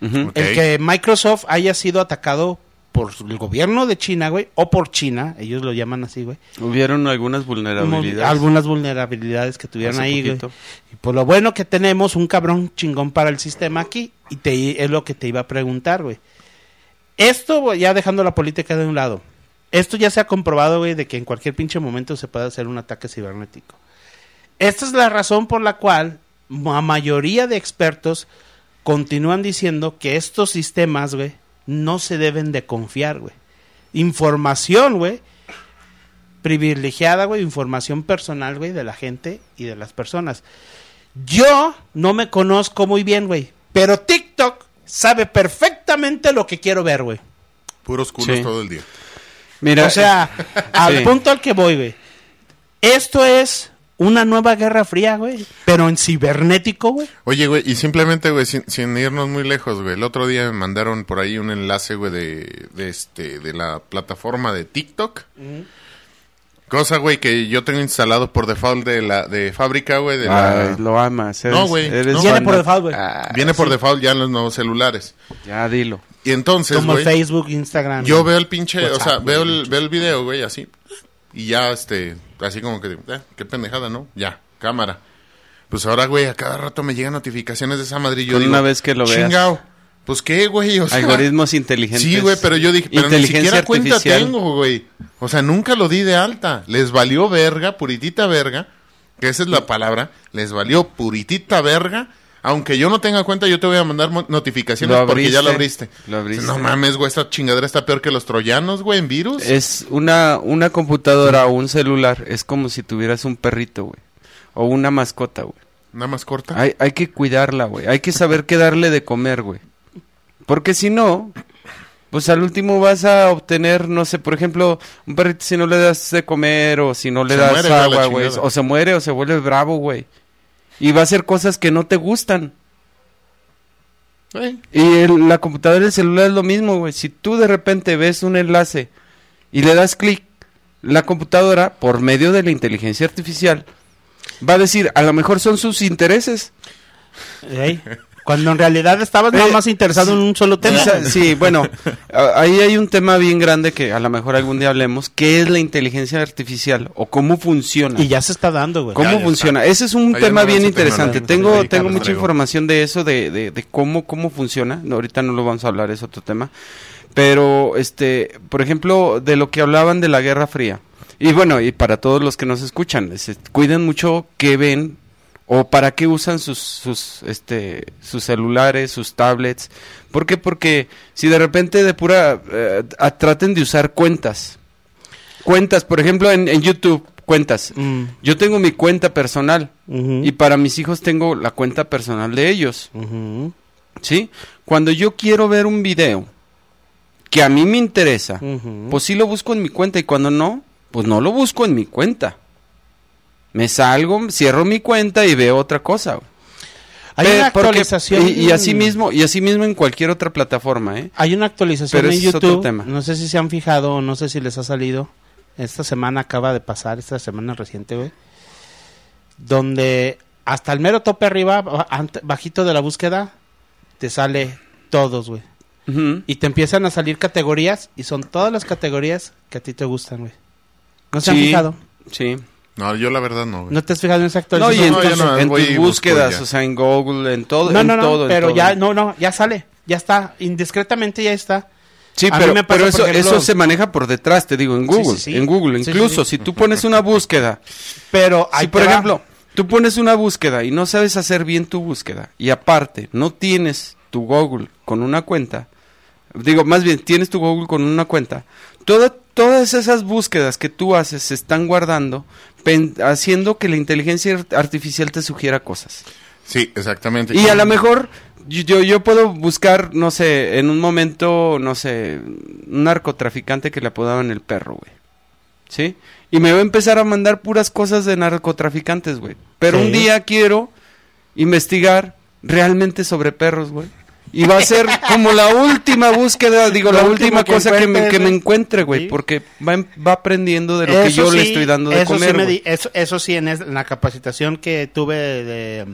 El que Microsoft haya sido atacado por el gobierno de China, güey, o por China, ellos lo llaman así, güey. Hubieron algunas vulnerabilidades. Algunas vulnerabilidades que tuvieron Hace ahí, güey. Y por lo bueno que tenemos un cabrón chingón para el sistema aquí, y te, es lo que te iba a preguntar, güey. Esto, güey, ya dejando la política de un lado, esto ya se ha comprobado, güey, de que en cualquier pinche momento se puede hacer un ataque cibernético. Esta es la razón por la cual la mayoría de expertos continúan diciendo que estos sistemas, güey, no se deben de confiar, güey. Información, güey, privilegiada, güey, información personal, güey, de la gente y de las personas. Yo no me conozco muy bien, güey, pero TikTok sabe perfectamente lo que quiero ver, güey. Puros culos Sí. todo el día. Mira, O sea, al Sí. punto al que voy, güey. Esto es una nueva guerra fría, güey, pero en cibernético, güey. Oye, güey, y simplemente, güey, sin, sin irnos muy lejos, güey. El otro día me mandaron por ahí un enlace, güey, de, de este, de la plataforma de TikTok. Cosa, güey, que yo tengo instalado por default de la, de fábrica, güey, de la... Lo amas. eres- No, güey, eres no. Viene por de- default, güey. Ah, Viene por sí. default ya en los nuevos celulares. Ya dilo. Y entonces, Como Facebook, Instagram. yo veo el pinche, o sea, veo el, veo el video, güey, así. Y ya, este, así como que, eh, qué pendejada, ¿no? Ya, cámara. Pues ahora, güey, a cada rato me llegan notificaciones de esa madre y yo digo, una vez que lo veas. Chingao. Pues qué, güey, o sea, Algoritmos inteligentes. Sí, güey, pero yo dije, pero ni siquiera cuenta artificial. tengo, güey. O sea, nunca lo di de alta. Les valió verga, puritita verga, que esa es la palabra. Les valió puritita verga. Aunque yo no tenga cuenta, yo te voy a mandar notificaciones porque ya lo abriste, abriste. lo abriste. No mames, güey, esta chingadera está peor que los troyanos, güey, en virus. Es una, una computadora o un celular. Es como si tuvieras un perrito, güey. O una mascota, güey. Nada más corta. Hay, hay que cuidarla, güey. Hay que saber qué darle de comer, güey. Porque si no, pues al último vas a obtener, no sé, por ejemplo, un perrito si no le das de comer o si no le Se das muere, agua, güey. O se muere o se vuelve bravo, güey. Y va a hacer cosas que no te gustan. Eh, Y el- la computadora y el celular es lo mismo, güey. Si tú de repente ves un enlace y le das clic, la computadora, por medio de la inteligencia artificial, va a decir, a lo mejor son sus intereses. Cuando en realidad estabas nada Eh, más interesado en un solo tema. Sí, bueno, a- ahí hay un tema bien grande que a lo mejor algún día hablemos, que es la inteligencia artificial o cómo funciona. Y ya se está dando, güey. ¿Cómo Ya, ya funciona? Ese es un tema bien interesante. Tengo, tengo mucha traigo. información de eso, de, de, de cómo, cómo funciona. No, ahorita no lo vamos a hablar, es otro tema. Pero, este, por ejemplo, de lo que hablaban de la Guerra Fría. Y bueno, y para todos los que nos escuchan, se- cuiden mucho qué ven o para qué usan sus, sus, este, sus celulares, sus tablets. ¿Por qué? Porque si de repente de pura, eh, a- traten de usar cuentas. Cuentas, por ejemplo, en, en YouTube, cuentas. Mm, Yo tengo mi cuenta personal y para mis hijos tengo la cuenta personal de ellos, ¿sí? Cuando yo quiero ver un video que a mí me interesa, pues sí lo busco en mi cuenta y cuando no, pues no lo busco en mi cuenta. Me salgo, cierro mi cuenta y veo otra cosa. güey. Hay Pe- una porque- actualización. y, y así mismo, y así mismo en cualquier otra plataforma, ¿eh? Hay una actualización Pero en ese es otro YouTube. tema. No sé si se han fijado o no sé si les ha salido. Esta semana acaba de pasar, esta semana reciente, güey. Donde hasta el mero tope arriba, bajito de la búsqueda, te sale todos, güey. Y te empiezan a salir categorías y son todas las categorías que a ti te gustan, güey. ¿No se han fijado? Sí. No, yo la verdad no, güey. ¿No te has fijado en esa No, actualización? y en, No, tus- yo no, en tus y búsquedas, o sea, en Google, en todo, No, en no, no, todo, pero todo. ya, no, no, ya sale, ya está, indiscretamente ya está. Sí, A mí pero, me pasa, pero eso, ejemplo- eso se maneja por detrás, te digo, en Google, sí, sí. en Google. Incluso sí. si tú pones una búsqueda, Pero ahí si por va. ejemplo, tú pones una búsqueda y no sabes hacer bien tu búsqueda y aparte no tienes tu Google con una cuenta, digo, más bien tienes tu Google con una cuenta, toda- todas esas búsquedas que tú haces se están guardando, haciendo que la inteligencia art- artificial te sugiera cosas. Sí, exactamente. Y a lo mejor yo, yo, yo puedo buscar, no sé, en un momento, no sé, un narcotraficante que le apodaban el perro, güey. ¿Sí? Y me va a empezar a mandar puras cosas de narcotraficantes, güey. Pero Sí. un día quiero investigar realmente sobre perros, güey. Y va a ser como la última búsqueda, digo, la última que cosa que me, que me encuentre, güey. Sí. Porque va, va aprendiendo de lo que yo le estoy dando de eso comer, sí me di- eso, eso sí, en, es- en la capacitación que tuve de,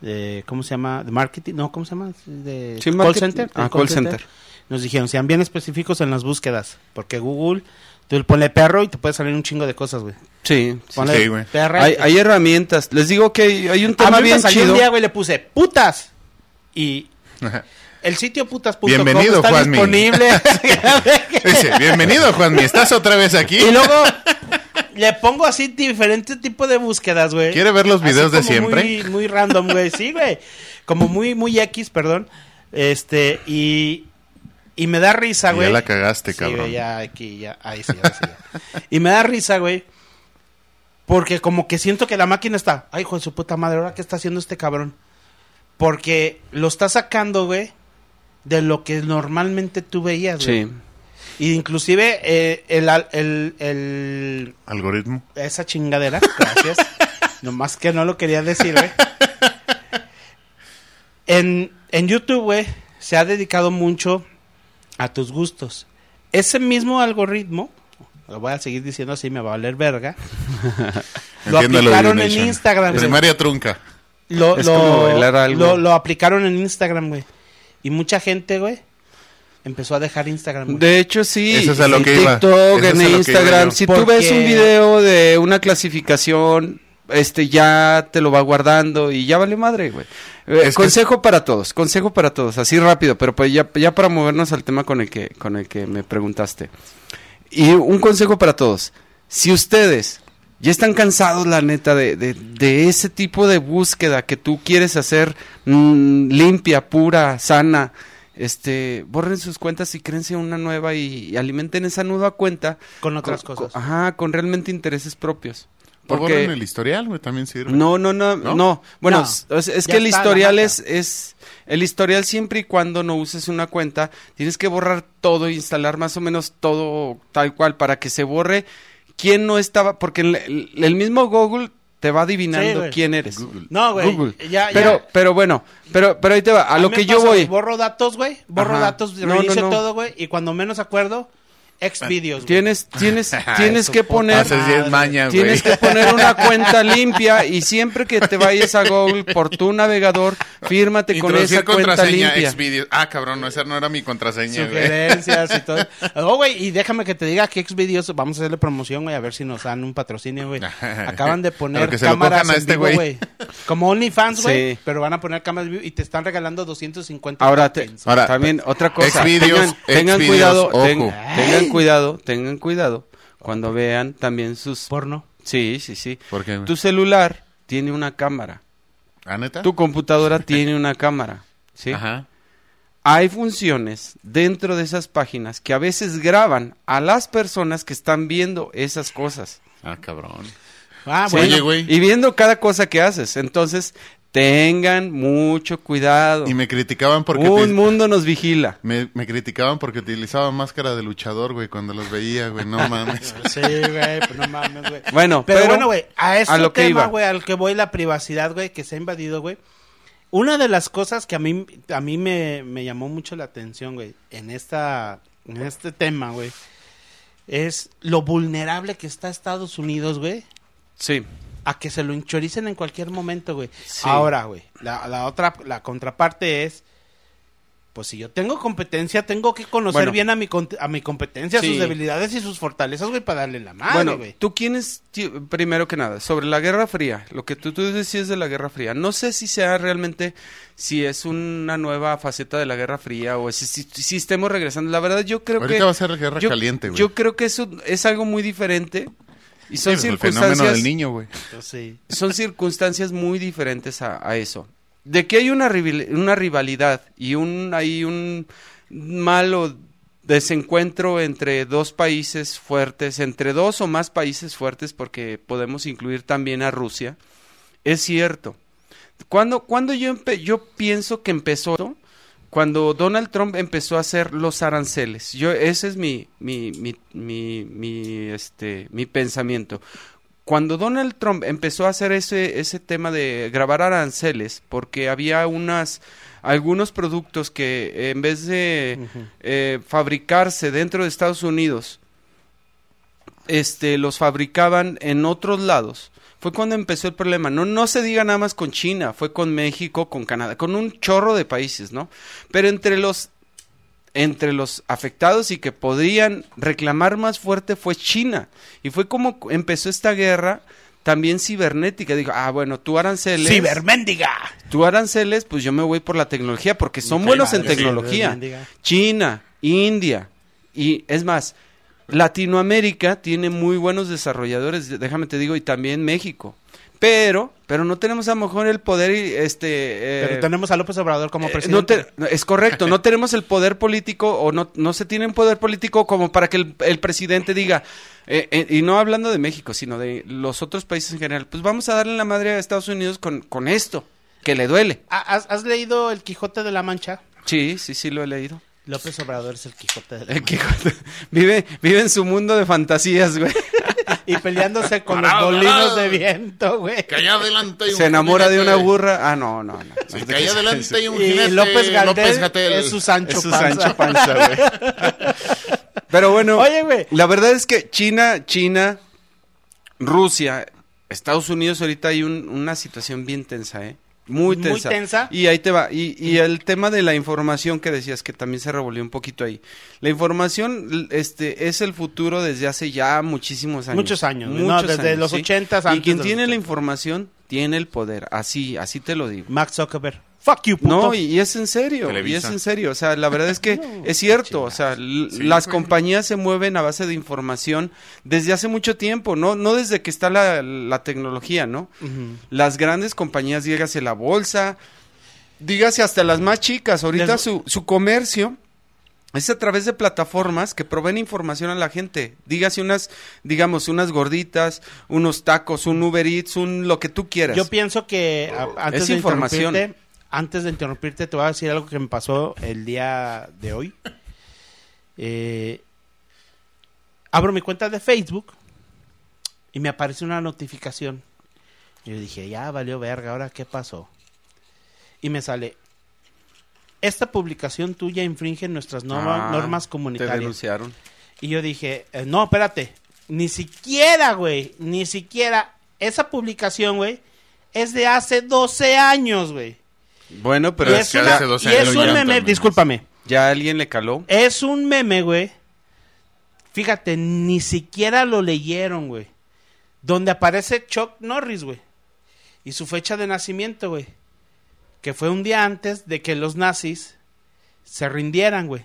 de- ¿cómo se llama? De marketing, no, ¿cómo se llama? De Sí, call market- center. ah, call center. Nos dijeron, sean bien específicos en las búsquedas, porque Google, tú le ponle perro y te puede salir un chingo de cosas, güey. Sí, sí, Ponle sí, güey. Hay, hay herramientas. Les digo que hay, hay un a tema bien salió chido. un día, güey, le puse putas y el sitio putas.com Bienvenido, está Juanmi. disponible. Dice, bienvenido, Juanmi, ¿estás otra vez aquí? y luego le pongo así diferentes tipos de búsquedas, güey. ¿Quiere ver los videos de siempre? Muy, muy random, güey. Sí, güey. Como muy, muy X, perdón. Este, y, y me da risa, Ya güey. la cagaste, Sí, cabrón. güey, ya aquí, ya, ahí sí, ahí sí, ya. Y me da risa, güey. Porque como que siento que la máquina está, ay, hijo de su puta madre, ¿ahora qué está haciendo este cabrón? Porque lo está sacando, güey, de lo que normalmente tú veías, güey. Sí. Y inclusive eh, el, el, el, Algoritmo. esa chingadera, gracias. Nomás que no lo quería decir, güey. En, en YouTube, güey, se ha dedicado mucho a tus gustos. Ese mismo algoritmo, lo voy a seguir diciendo así, me va a valer verga. lo aplicaron en. Instagram, güey. Primaria trunca. Lo, Es lo- como bailar algo. lo- lo aplicaron en Instagram, güey. Y mucha gente, güey, empezó a dejar Instagram, güey. De hecho, sí. Eso es a lo en que iba. TikTok, en Instagram. Si tú ves un video de una clasificación, este ya te lo va guardando y ya vale madre, güey. Eh, que- consejo para todos, consejo para todos, así rápido, pero pues ya, ya para movernos al tema con el que con el que me preguntaste. Y un consejo para todos. Si ustedes ya están cansados, la neta, de, de, de ese tipo de búsqueda que tú quieres hacer mm, limpia, pura, sana, este, borren sus cuentas y créense una nueva y, y alimenten esa nueva cuenta. Con otras con- cosas. con- ajá, con realmente intereses propios. O Porque borren el historial, güey, también sirve. no, no, no, ¿No? no. Bueno, No, es, es- que el historial es, es, el historial siempre y cuando no uses una cuenta, tienes que borrar todo e instalar más o menos todo tal cual para que se borre quién no estaba, porque el, el- mismo Google te va adivinando quién eres. Google. No, güey. Google. Ya, pero, ya. pero bueno, pero, pero ahí te va, a, lo que yo voy. Borro datos, güey. Borro Ajá. datos, No, no, reinicio no. todo, güey. Y cuando menos acuerdo, ex videos, güey. Tienes, tienes, tienes que poner, Haces 10 mañas, güey. Tienes que poner una cuenta limpia y siempre que te vayas a Google por tu navegador, fírmate con esa cuenta contraseña limpia. Xvideos. Ah, cabrón, no, esa no era mi contraseña, güey. Sugerencias y todo. Oh, güey, y déjame que te diga que Xvideos, vamos a hacerle promoción, güey, a ver si nos dan un patrocinio, güey. Acaban de poner que cámaras en este vivo, güey. güey. Como OnlyFans, güey, Sí. pero van a poner cámaras vivo y te están regalando 250 Ahora, te-. Ahora, también otra cosa. Xvideos, tengan, tengan Xvideos, cuidado, ojo. ten- tengan cuidado, tengan cuidado cuando vean también sus. Porno. Sí, sí, sí. ¿Por qué, güey? Tu celular tiene una cámara. ¿Ah, neta? Tu computadora tiene una cámara. ¿Sí? Ajá. Hay funciones dentro de esas páginas que a veces graban a las personas que están viendo esas cosas. Ah, cabrón. Ah, Sí. bueno. Oye, güey. Y viendo cada cosa que haces. Entonces, tengan mucho cuidado. Y me criticaban porque... Un te- mundo nos vigila. Me, me criticaban porque utilizaba máscara de luchador, güey, cuando los veía, güey. No mames. Sí, güey, pues no mames, güey. Bueno, Pero, pero, bueno, güey, a ese a lo que tema, iba. güey, al que voy, la privacidad, güey, que se ha invadido, güey. Una de las cosas que a mí, a mí me, me llamó mucho la atención, güey, en esta, en este tema, güey, es lo vulnerable que está Estados Unidos, güey, Sí. A que se lo enchoricen en cualquier momento, güey. Sí. Ahora, güey, la, la otra, la contraparte es pues si yo tengo competencia, tengo que conocer Bueno. bien a mi, a mi competencia, Sí. sus debilidades y sus fortalezas, güey, para darle la madre, bueno, güey. tú quiénes, primero que nada, sobre la Guerra Fría, lo que tú, tú decías de la Guerra Fría, no sé si sea realmente, si es una nueva faceta de la Guerra Fría o si, si, si estemos regresando. La verdad, yo creo Ahorita que... va a ser guerra yo, caliente, güey. Yo creo que eso es algo muy diferente y son Sí, pues, el fenómeno circunstancias... del niño, güey. Pues sí. son circunstancias muy diferentes a, a eso. De que hay una, rival- una rivalidad y un hay un malo desencuentro entre dos países fuertes, entre dos o más países fuertes, porque podemos incluir también a Rusia, es cierto. Cuando, cuando yo, empe- yo pienso que empezó esto, cuando Donald Trump empezó a hacer los aranceles, yo ese es mi mi mi mi, mi, este mi pensamiento. Cuando Donald Trump empezó a hacer ese ese tema de grabar aranceles, porque había unas algunos productos que en vez de eh, fabricarse dentro de Estados Unidos, este los fabricaban en otros lados. Fue cuando empezó el problema. No, no se diga nada más con China, fue con México, con Canadá, con un chorro de países, ¿no? Pero entre los entre los afectados y que podrían reclamar más fuerte fue China. Y fue como empezó esta guerra también cibernética. Digo, ah, bueno, tú aranceles. ¡Ciberméndiga! Tú aranceles, pues yo me voy por la tecnología, porque son buenos en tecnología. China, India, y es más, Latinoamérica tiene muy buenos desarrolladores, déjame te digo, y también México. Pero, pero no tenemos a lo mejor el poder, este... eh, Pero tenemos a López Obrador como eh, presidente. no te- es correcto, no tenemos el poder político o no, no se tiene un poder político como para que el, el presidente diga, eh, eh, y no hablando de México, sino de los otros países en general, pues vamos a darle la madre a Estados Unidos con, con esto, que le duele. ¿Ha- ¿Has, has leído El Quijote de la Mancha? Sí, sí, sí, lo he leído. López Obrador es el Quijote de la El. Quijote. vive, vive en su mundo de fantasías, güey. Y peleándose con los molinos parado. de viento, güey. Que allá adelante hay un Se enamora de una burra. Ah, no, no, no. Sí, que allá adelante hay un Y jinete. López Gatel Gatell. es su Sancho Es su Panza. Sancho Panza, güey. Pero bueno, Oye, güey. la verdad es que China, China, Rusia, Estados Unidos ahorita hay un- una situación bien tensa, ¿eh? Muy Muy tensa. Y ahí te va. Y, y el tema de la información que decías que también se revolvió un poquito ahí. La información este, es el futuro desde hace ya muchísimos años. Muchos años, güey. No, desde los 80s, Y antes quien tiene la 80s. información tiene el poder. Así, así te lo digo. Max Zuckerberg. Fuck you, puto. No, y, y es en serio, Televisa. y es en serio, o sea, la verdad es que es cierto, o sea, Sí, las güey. compañías se mueven a base de información desde hace mucho tiempo, no no desde que está la, la tecnología, ¿no? Las grandes compañías, dígase la bolsa, dígase hasta las más chicas, ahorita Les- su, su comercio es a través de plataformas que proveen información a la gente. Dígase unas, digamos, unas gorditas, unos tacos, un Uber Eats, un lo que tú quieras. Yo pienso que a- antes Es de información. Antes de interrumpirte, te voy a decir algo que me pasó el día de hoy. Eh, abro mi cuenta de Facebook y me aparece una notificación. Yo dije, ya valió verga, ahora qué pasó. Y me sale, esta publicación tuya infringe nuestras norma- Ah, normas Te comunitarias. denunciaron. Y yo dije, eh, no, espérate, ni siquiera, güey, ni siquiera esa publicación, güey, es de hace 12 años, güey. Bueno, pero Y es es, que que una- hace 12 y es años un ya meme, discúlpame, ya alguien le caló. es un meme, güey. Fíjate, ni siquiera lo leyeron, güey. Donde aparece Chuck Norris, güey. Y su fecha de nacimiento, güey. Que fue un día antes de que los nazis se rindieran, güey.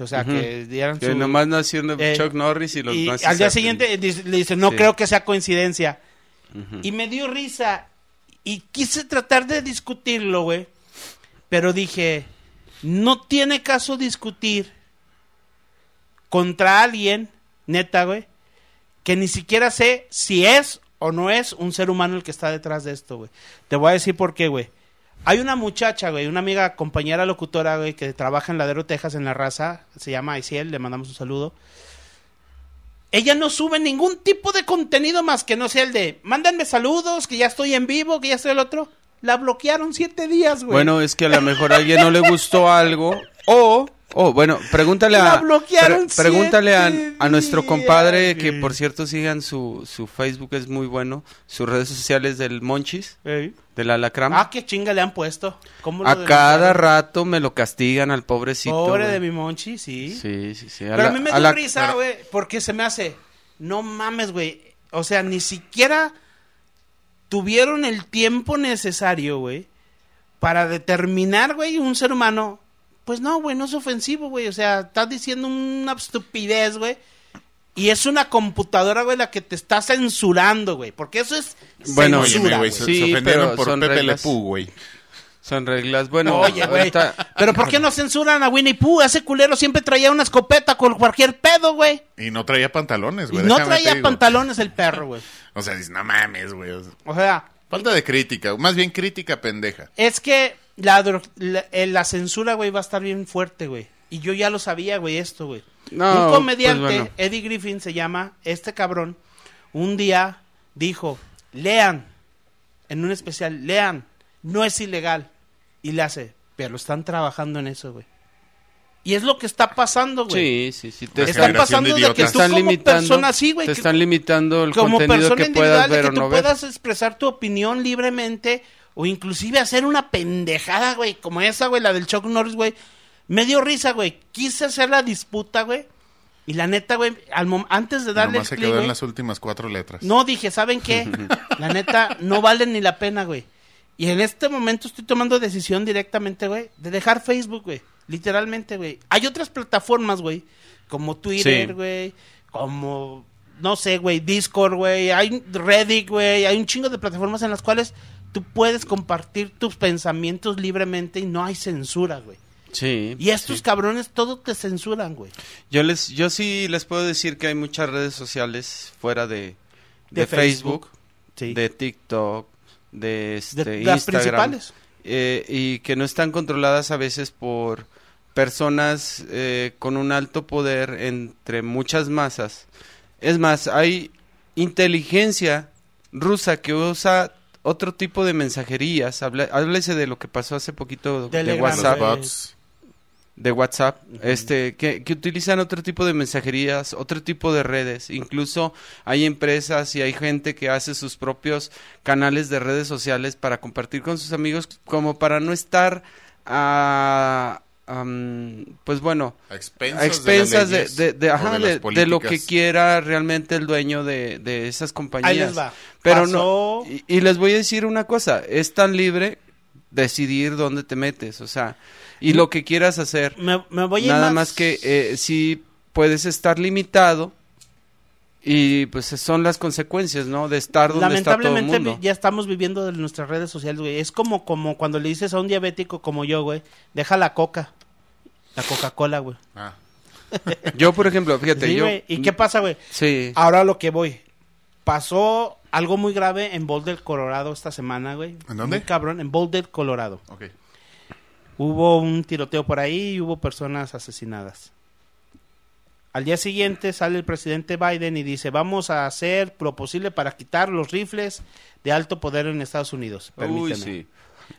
O sea, que dieran Que su... nomás nació Eh, Chuck Norris y los y nazis al día siguiente le dice, no Sí. creo que sea coincidencia. Y me dio risa. Y quise tratar de discutirlo, güey. Pero dije, no tiene caso discutir contra alguien, neta, güey, que ni siquiera sé si es o no es un ser humano el que está detrás de esto, güey. Te voy a decir por qué, güey. Hay una muchacha, güey, una amiga, compañera locutora, güey, que trabaja en Ladero, Texas, en La Raza. Se llama Aisiel, le mandamos un saludo. Ella no sube ningún tipo de contenido más que no sea el de mándenme saludos, que ya estoy en vivo, que ya estoy el otro. La bloquearon siete días, güey. Bueno, es que a lo mejor a alguien no le gustó algo O, o bueno, pregúntale La a, bloquearon pregúntale a, nuestro días, compadre, que por cierto sigan su, su Facebook, es muy bueno, sus redes sociales del Monchis, Ey. del Alacrán. Ah, qué chinga le han puesto. ¿Cómo lo a cada rato me lo castigan al pobrecito. Pobre de mi monchi, sí. Sí, sí, sí. Pero a mí me dio la- risa, pero- güey, porque se me hace, no mames, güey. O sea, ni siquiera tuvieron el tiempo necesario, güey, para determinar, güey, un ser humano. Pues no, güey, no es ofensivo, güey. O sea, estás diciendo una estupidez, güey. Y es una computadora, güey, la que te está censurando, güey. Porque eso es Bueno, censura, güey, güey. se, Sí, se ofendieron por Pepe reglas. Le Pew, güey. Son reglas. Bueno, Oye, güey. ahorita- Pero ¿por qué no censuran a Winnie Pooh? Ese culero siempre traía una escopeta con cualquier pedo, güey. Y no traía pantalones, Y güey. no traía pantalones el perro, güey. O sea, dices, no mames, güey. o sea, falta de crítica, más bien crítica pendeja. es que la, eh, la censura, güey, va a estar bien fuerte, güey. Y yo ya lo sabía, güey, esto, güey. No, un comediante, pues bueno. Eddie Griffin se llama, este cabrón, un día dijo, lean, en un especial, lean, no es ilegal. Y le hace, pero están trabajando en eso, güey. Y es lo que está pasando, güey. Sí, sí, sí. Te Está están, de pasando de que tú están como limitando. persona así, güey, te que- están limitando el como contenido persona que individual puedas de ver que o tú no ver. puedas expresar tu opinión libremente o inclusive hacer una pendejada, güey, como esa, güey, la del Chuck Norris, güey. Me dio risa, güey. Quise hacer la disputa, güey. Y la neta, güey, antes de darle Nomás el se clic, quedó en güey, las últimas cuatro letras. no dije, ¿saben qué? La neta, no vale ni la pena, güey. Y en este momento estoy tomando decisión directamente, güey, de dejar Facebook, güey. Literalmente, güey. Hay otras plataformas, güey, como Twitter, Sí. güey, como, no sé, güey, Discord, güey. Hay Reddit, güey. Hay un chingo de plataformas en las cuales tú puedes compartir tus pensamientos libremente y no hay censura, güey. Sí. Y estos sí. cabrones todo te censuran, güey. Yo les, yo sí les puedo decir que hay muchas redes sociales fuera de, de, De Facebook, Sí. de TikTok, de, este, De las Instagram, principales. eh, y que no están controladas a veces por personas eh, con un alto poder entre muchas masas. Es más, hay inteligencia rusa que usa otro tipo de mensajerías. Habla- Háblese de lo que pasó hace poquito de WhatsApp bots. De WhatsApp, este, que, que utilizan otro tipo de mensajerías, otro tipo de redes. Incluso hay empresas y hay gente que hace sus propios canales de redes sociales para compartir con sus amigos, como para no estar a, pues bueno, A expensas, a expensas de, ajá, lo que quiera realmente el dueño de, de esas compañías. Ahí les va. Pero Pasó- no, y, y les voy a decir una cosa, es tan libre decidir dónde te metes, o sea, y lo que quieras hacer. Me, me voy a ir Nada más que eh, sí puedes estar limitado y pues son las consecuencias, ¿no? De estar donde está todo el Lamentablemente mundo. ya estamos viviendo de nuestras redes sociales, güey. Es como, como cuando le dices a un diabético como yo, güey, deja la coca. La Coca-Cola, güey. Ah, Yo, por ejemplo, fíjate, Sí, yo... ¿Y qué pasa, güey? Sí. Ahora lo que voy. Pasó algo muy grave en Boulder, Colorado esta semana, güey. ¿En dónde? Muy cabrón, en Boulder, Colorado. ok. Hubo un tiroteo por ahí y hubo personas asesinadas. Al día siguiente sale el presidente Biden y dice, vamos a hacer lo posible para quitar los rifles de alto poder en Estados Unidos. Permíteme. Uy, sí.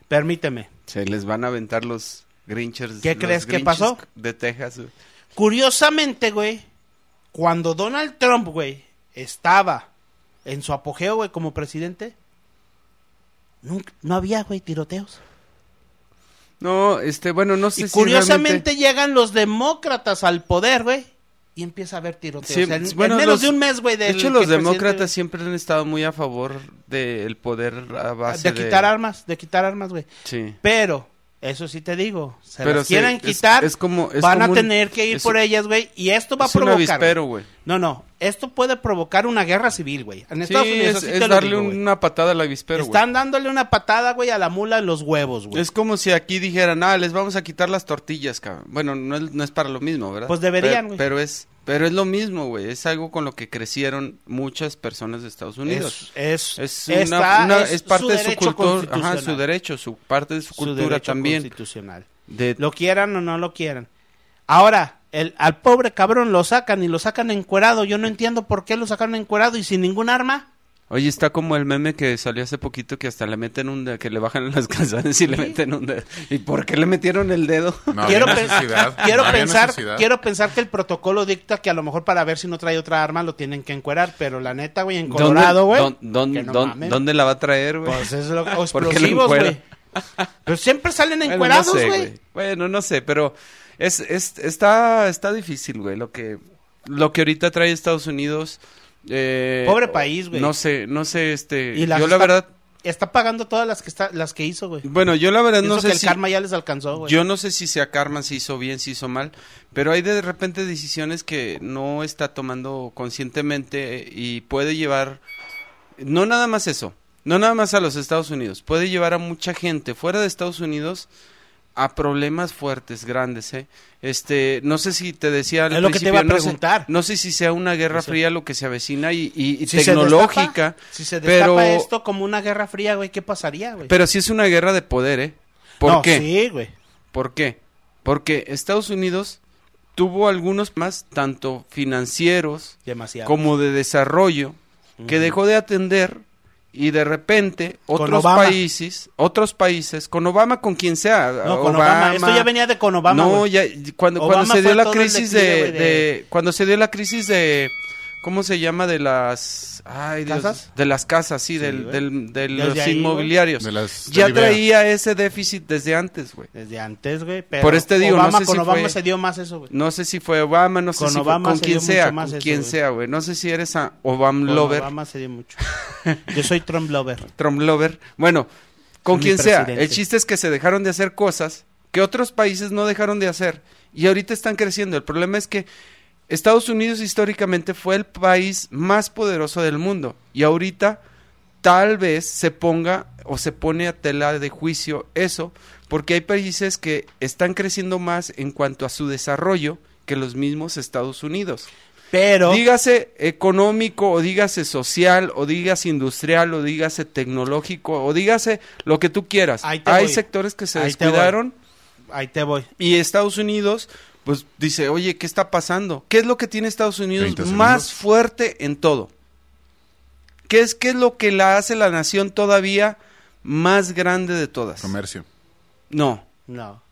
Permíteme. Se les van a aventar los Grinchers. ¿Qué los crees que pasó? De Texas. Curiosamente, güey, cuando Donald Trump, güey, estaba en su apogeo, güey, como presidente, nunca, no había, güey, tiroteos. No, este, bueno, no sé Y si curiosamente realmente- llegan los demócratas al poder, güey, y empieza a haber tiroteos. Sí, O sea, en, bueno, en menos los- de un mes, güey, De hecho, los demócratas siempre han estado muy a favor del poder a base de quitar armas, de quitar armas, güey. Sí. Pero, eso sí te digo, se Pero las quieren es- quitar, es como- es van como a un- tener que ir es por ellas, güey, y esto va a es un provocar. avispero, güey. No, no, esto puede provocar una guerra civil, güey. En Sí, Estados Unidos es, así es lo darle digo, güey. una patada al avispero, güey. Están dándole una patada, güey, a la mula en los huevos, güey. Es como si aquí dijeran, ah, les vamos a quitar las tortillas, cabrón. Bueno, no es, no es para lo mismo, ¿verdad? Pues deberían, güey. pero es, pero es lo mismo, güey. Es algo con lo que crecieron muchas personas de Estados Unidos. Es, Es, una, una- es parte su de su cultura, ajá, su derecho, su parte de su Su cultura también. constitucional. De, Lo quieran o no lo quieran. Ahora, el, al pobre cabrón lo sacan y lo sacan encuerado. Yo no entiendo por qué lo sacaron encuerado y sin ningún arma. Oye, está como el meme que salió hace poquito que hasta le meten un dedo, que le bajan las calzones y le meten un dedo. ¿Y por qué le metieron el dedo? No quiero, pe- necesidad. quiero No pensar quiero pensar que el protocolo dicta que a lo mejor para ver si no trae otra arma lo tienen que encuerar, pero la neta, güey, en Colorado, güey. ¿Dónde, dónde- no dónde- la va a traer, güey? Pues es lo, o ¿Por qué lo explosivos, güey. Pero siempre salen Bueno, encuerados, no sé, güey. Bueno, no sé, pero es, es, está, está difícil, güey, lo que, lo que ahorita trae Estados Unidos. Eh, Pobre país, güey. No sé, no sé, este, Y yo la está- verdad, Está pagando todas las que está, las que hizo, güey. bueno, yo la verdad Pienso no que sé el si, karma ya les alcanzó, güey. yo no sé si sea karma, si hizo bien, si hizo mal, pero hay de repente decisiones que no está tomando conscientemente y puede llevar, no nada más eso, no nada más a los Estados Unidos, puede llevar a mucha gente fuera de Estados Unidos a problemas fuertes, grandes, ¿eh? Este, no sé si te decía al Es lo que te iba a no sé- preguntar. No, sé si sea una guerra fría lo que se avecina y, y- y Si se tecnológica, destapa- si se destapa pero, esto como una guerra fría, güey, ¿qué pasaría, güey? pero sí es una guerra de poder, ¿eh? ¿Por No, qué? Sí, güey. ¿Por qué? Porque Estados Unidos tuvo algunos más, tanto financieros Demasiado. como de desarrollo, que dejó de atender y de repente otros países, otros países, con Obama, con quien sea, No, con Obama. Esto ya venía de con Obama, no, ya cuando, cuando se dio la crisis declive, de, güey, de- de- cuando se dio la crisis de ¿cómo se llama? de las ay, Dios, ¿Casas? de las casas, sí, del, del- de los ahí, inmobiliarios. De las- ya traía ese déficit desde antes, güey. Desde antes, güey. Pero Por este digo, no Obama, sé con si Obama fue- se dio más eso, güey. No sé si fue Obama, no sé Con si Obama fue con se quien dio sea, mucho más con eso, quien sea, güey. No sé si eres a Obama Con lover, Obama se dio mucho. Yo soy Trump lover. Trump lover. Bueno, con Mi quien sea. El chiste es que se dejaron de hacer cosas que otros países no dejaron de hacer y ahorita están creciendo. El problema es que Estados Unidos históricamente fue el país más poderoso del mundo y ahorita tal vez se ponga o se pone a tela de juicio eso porque hay países que están creciendo más en cuanto a su desarrollo que los mismos Estados Unidos. Pero. Dígase económico, o dígase social, o dígase industrial, o dígase tecnológico, o dígase lo que tú quieras. Hay voy. sectores que se Ahí te descuidaron Ahí te voy. y Estados Unidos, pues dice, oye, ¿qué está pasando? ¿Qué es lo que tiene Estados Unidos 30 más fuerte en todo? ¿Qué es, ¿Qué es lo que la hace la nación todavía más grande de todas? Comercio. No, No.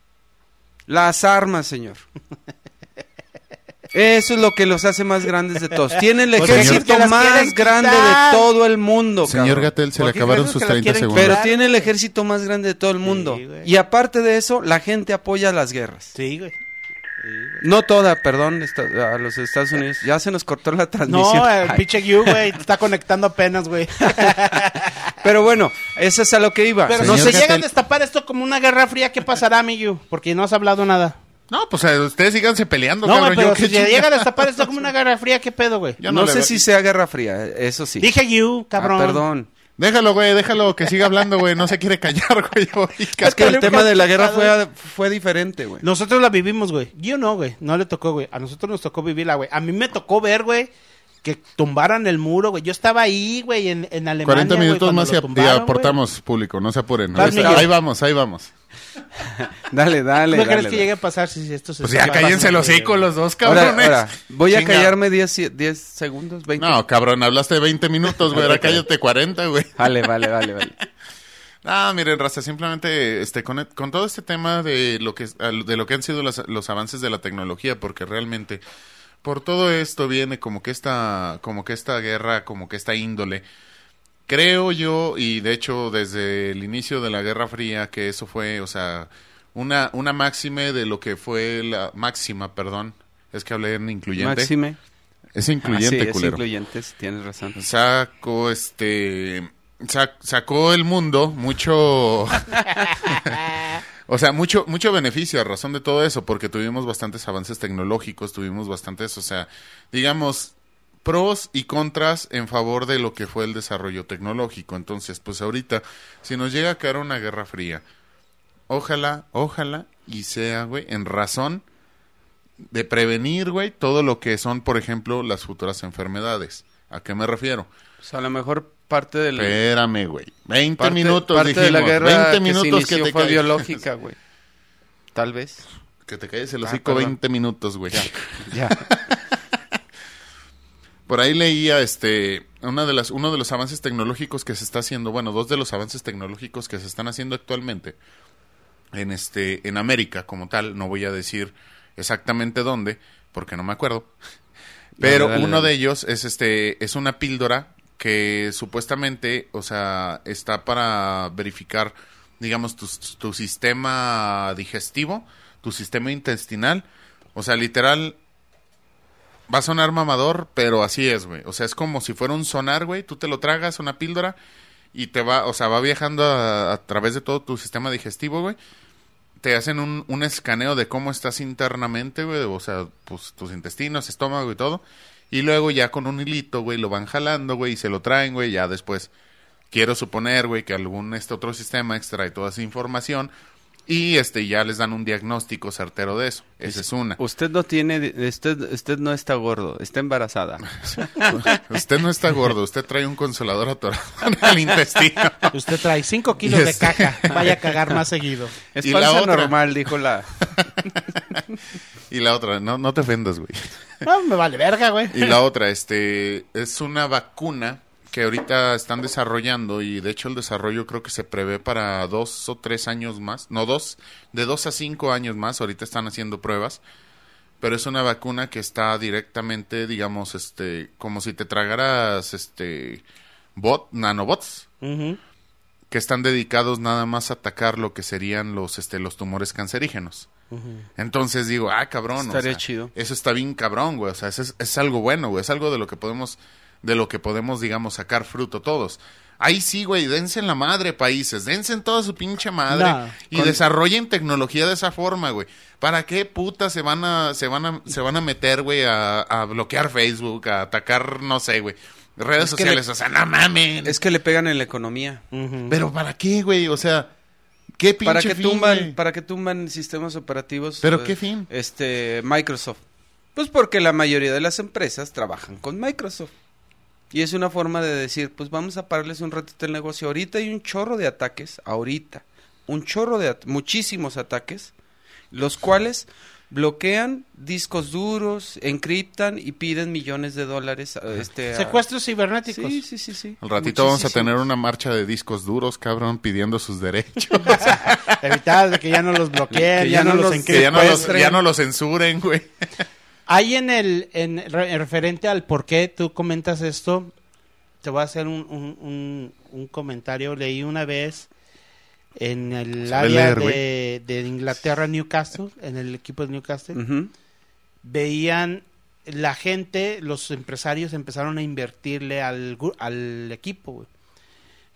las armas, señor. Eso es lo que los hace más grandes de todos. Tiene el ejército más grande quitar. de todo el mundo. Señor. Gatel, se le ¿Por qué acabaron sus que la 30 quieren segundos. Pero tiene el ejército más grande de todo el mundo. y aparte de eso, la gente apoya las guerras. Sí, güey. No toda, perdón, esta- a los Estados Unidos. Ya se nos cortó la transmisión. No, el pinche Q, güey, te está conectando apenas, güey. Pero bueno, eso es a lo que iba. Pero no se llega a destapar esto como una guerra fría, ¿qué pasará, mi Yu? Porque no has hablado nada. No, pues eh, ustedes síganse peleando, No, cabrón. pero yo si llega a destapar esto como una guerra fría, ¿qué pedo, güey? Yo no, sé veo- si sea guerra fría, eso sí. Dije Yu, Ah, cabrón. perdón. Déjalo, güey, déjalo que siga hablando, güey. No se quiere callar, güey. Es que el tema de la guerra fue, fue diferente, güey. Nosotros la vivimos, güey. Yo no, güey. No le tocó, güey. A nosotros nos tocó vivirla, güey. A mí me tocó ver, güey, que tumbaran el muro, güey. Yo estaba ahí, güey, en, en Alemania. 40 güey, minutos más y, güey. aportamos público, no se apuren. Ahí, vamos, ahí vamos. Dale, dale. ¿Tú dale, crees dale. que llegue a pasar si esto se Pues ya cállense los hocico los dos, Ahora, cabrones. ahora, voy a Chinga. callarme 10 10 segundos, 20. No, cabrón, hablaste 20 minutos, güey. Ahora cállate 40, güey. Vale, vale, vale, vale. Ah, miren, Raza, simplemente este, con, con todo este tema de lo que, de lo que han sido los, los avances de la tecnología, porque realmente por todo esto viene como que esta, como que esta guerra, como que esta índole. Creo yo, y de hecho desde el inicio de la Guerra Fría, que eso fue, o sea, una, una máxime de lo que fue la máxima, perdón, es que hablé en incluyente. Máxime. Es incluyente, Ah, sí, es culero incluyente, tienes razón. sacó este sac- sacó el mundo mucho o sea mucho mucho beneficio a razón de todo eso porque tuvimos bastantes avances tecnológicos tuvimos bastantes o sea digamos pros y contras en favor de lo que fue el desarrollo tecnológico. Entonces pues ahorita si nos llega a caer una guerra fría ojalá ojalá y sea güey en razón de prevenir güey todo lo que son por ejemplo las futuras enfermedades. A qué me refiero Pues a lo mejor parte del... Espérame, güey. 20 parte, minutos parte dijimos. de la guerra 20 que minutos que, te fue calles. biológica, güey. Tal vez. Que te calles el Ah, hocico perdón. 20 minutos, güey. Ya. Por ahí leía este una de las uno de los avances tecnológicos que se está haciendo, bueno, dos de los avances tecnológicos que se están haciendo actualmente en este en América como tal, no voy a decir exactamente dónde porque no me acuerdo. Pero Dale, dale, uno dale. de ellos es este es una píldora que supuestamente, o sea, está para verificar digamos tu, sistema digestivo, tu sistema intestinal, o sea, literal Va a sonar mamador, pero así es, güey. O sea, es como si fuera un sonar, güey. Tú te lo tragas, una píldora, y te va, o sea, va viajando a, a través de todo tu sistema digestivo, güey. Te hacen un, un escaneo de cómo estás internamente, güey. O sea, pues tus intestinos, estómago y todo. Y luego ya con un hilito, güey, lo van jalando, güey, y se lo traen, güey. Ya después, quiero suponer, güey, que algún este otro sistema extrae toda esa información. Y este ya les dan un diagnóstico certero de eso. Esa es una. Usted no tiene, usted, usted no está gordo, está embarazada. Usted no está gordo, usted trae un consolador atorado en el intestino. Usted trae 5 kilos de es- caca. Vaya a cagar más seguido. Es Y la falsa otra. normal, dijo la. Y la otra, no, no te ofendas, güey. No, me vale verga, güey. Y la otra, este, es una vacuna que ahorita están desarrollando y de hecho el desarrollo creo que se prevé para dos o tres años más, no dos, de dos a cinco años más, ahorita están haciendo pruebas, pero es una vacuna que está directamente, digamos, este, como si te tragaras, este, bot, nanobots, que están dedicados nada más a atacar lo que serían los, este, los tumores cancerígenos. Entonces digo, ah, cabrón. o Estaría sea, chido. Eso está bien cabrón, güey. O sea, eso es, es algo bueno, güey. Es algo de lo que podemos, de lo que podemos, digamos, sacar fruto todos. Ahí sí, güey, dense en la madre, países. Dense en toda su pinche madre. Y con- desarrollen tecnología de esa forma, güey. ¿Para qué puta se van a, se van a, se van a meter, güey, a, a bloquear Facebook, a atacar, no sé, güey, redes Es que sociales? le- O sea, no mamen. Es que le pegan en la economía. Pero ¿para qué, güey? O sea, ¿qué pinche Para que fin, tumban, güey? para que tumban sistemas operativos. ¿Pero eh, qué fin? Este, Microsoft. Pues porque la mayoría de las empresas trabajan con Microsoft. Y es una forma de decir, pues vamos a pararles un ratito el negocio. Ahorita hay un chorro de ataques, ahorita. Un chorro de, at- muchísimos ataques, los cuales bloquean discos duros, encriptan y piden millones de dólares. Este, a- Secuestros cibernéticos. Sí, sí, sí, sí. Al ratito vamos a tener una marcha de discos duros, cabrón, pidiendo sus derechos. Evitar de que ya no los bloqueen, Que ya, ya no no los los- que ya no, los, encripten. ya no los censuren, güey. Ahí en el, en referente al por qué tú comentas esto, te voy a hacer un, un, un, un comentario. Leí una vez en el área leer, de, de Inglaterra, Newcastle, en el equipo de Newcastle, veían la gente, los empresarios empezaron a invertirle al, equipo, güey.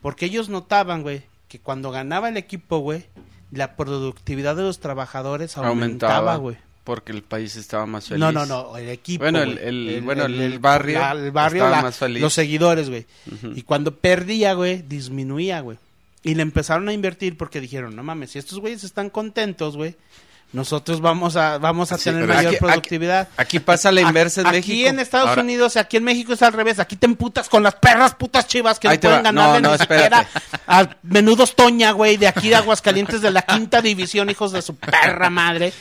Porque ellos notaban, güey, que cuando ganaba el equipo, güey, la productividad de los trabajadores aumentaba, güey. Porque el país estaba más feliz. No, no, no, el equipo. Bueno, güey. el- el- bueno, el barrio la- el barrio, estaba la- más feliz. los seguidores, güey. Y cuando perdía, güey, disminuía, güey. Y le empezaron a invertir porque dijeron, no mames, si estos güeyes están contentos, güey, nosotros vamos a, vamos a Sí, tener mayor aquí- aquí- productividad. Aquí pasa la inversa en Aquí México. en Estados Ahora- Unidos, aquí en México es al revés. Aquí te emputas con las perras putas chivas que no pueden ganarle No, no, ni siquiera a menudos Toña, güey, de aquí de Aguascalientes de la quinta división, hijos de su perra madre.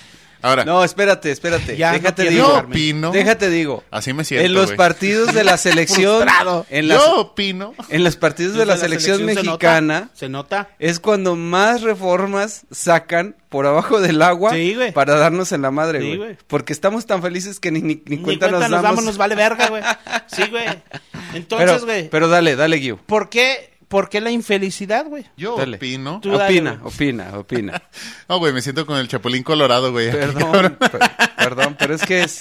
Ahora, No, espérate, espérate. Ya Déjate digo. opino. Déjate digo. Así me siento. en los partidos de la selección, en las, Yo opino. en los partidos de la, selección, se mexicana, nota, Se nota. es cuando más reformas sacan por abajo del agua Sí, güey. para darnos en la madre, Sí, güey. güey. Porque estamos tan felices que ni, ni, ni Ni cuenta, nos damos. damos, nos vale verga, güey. Sí, güey. Entonces, pero, güey, pero dale, dale, Guiu. ¿por qué, ¿por qué la infelicidad, güey? Yo Dale. opino. Tú dale, Opina, güey. opina, opina. No, güey, me siento con el chapulín colorado, güey. Perdón, per- perdón, pero es que es,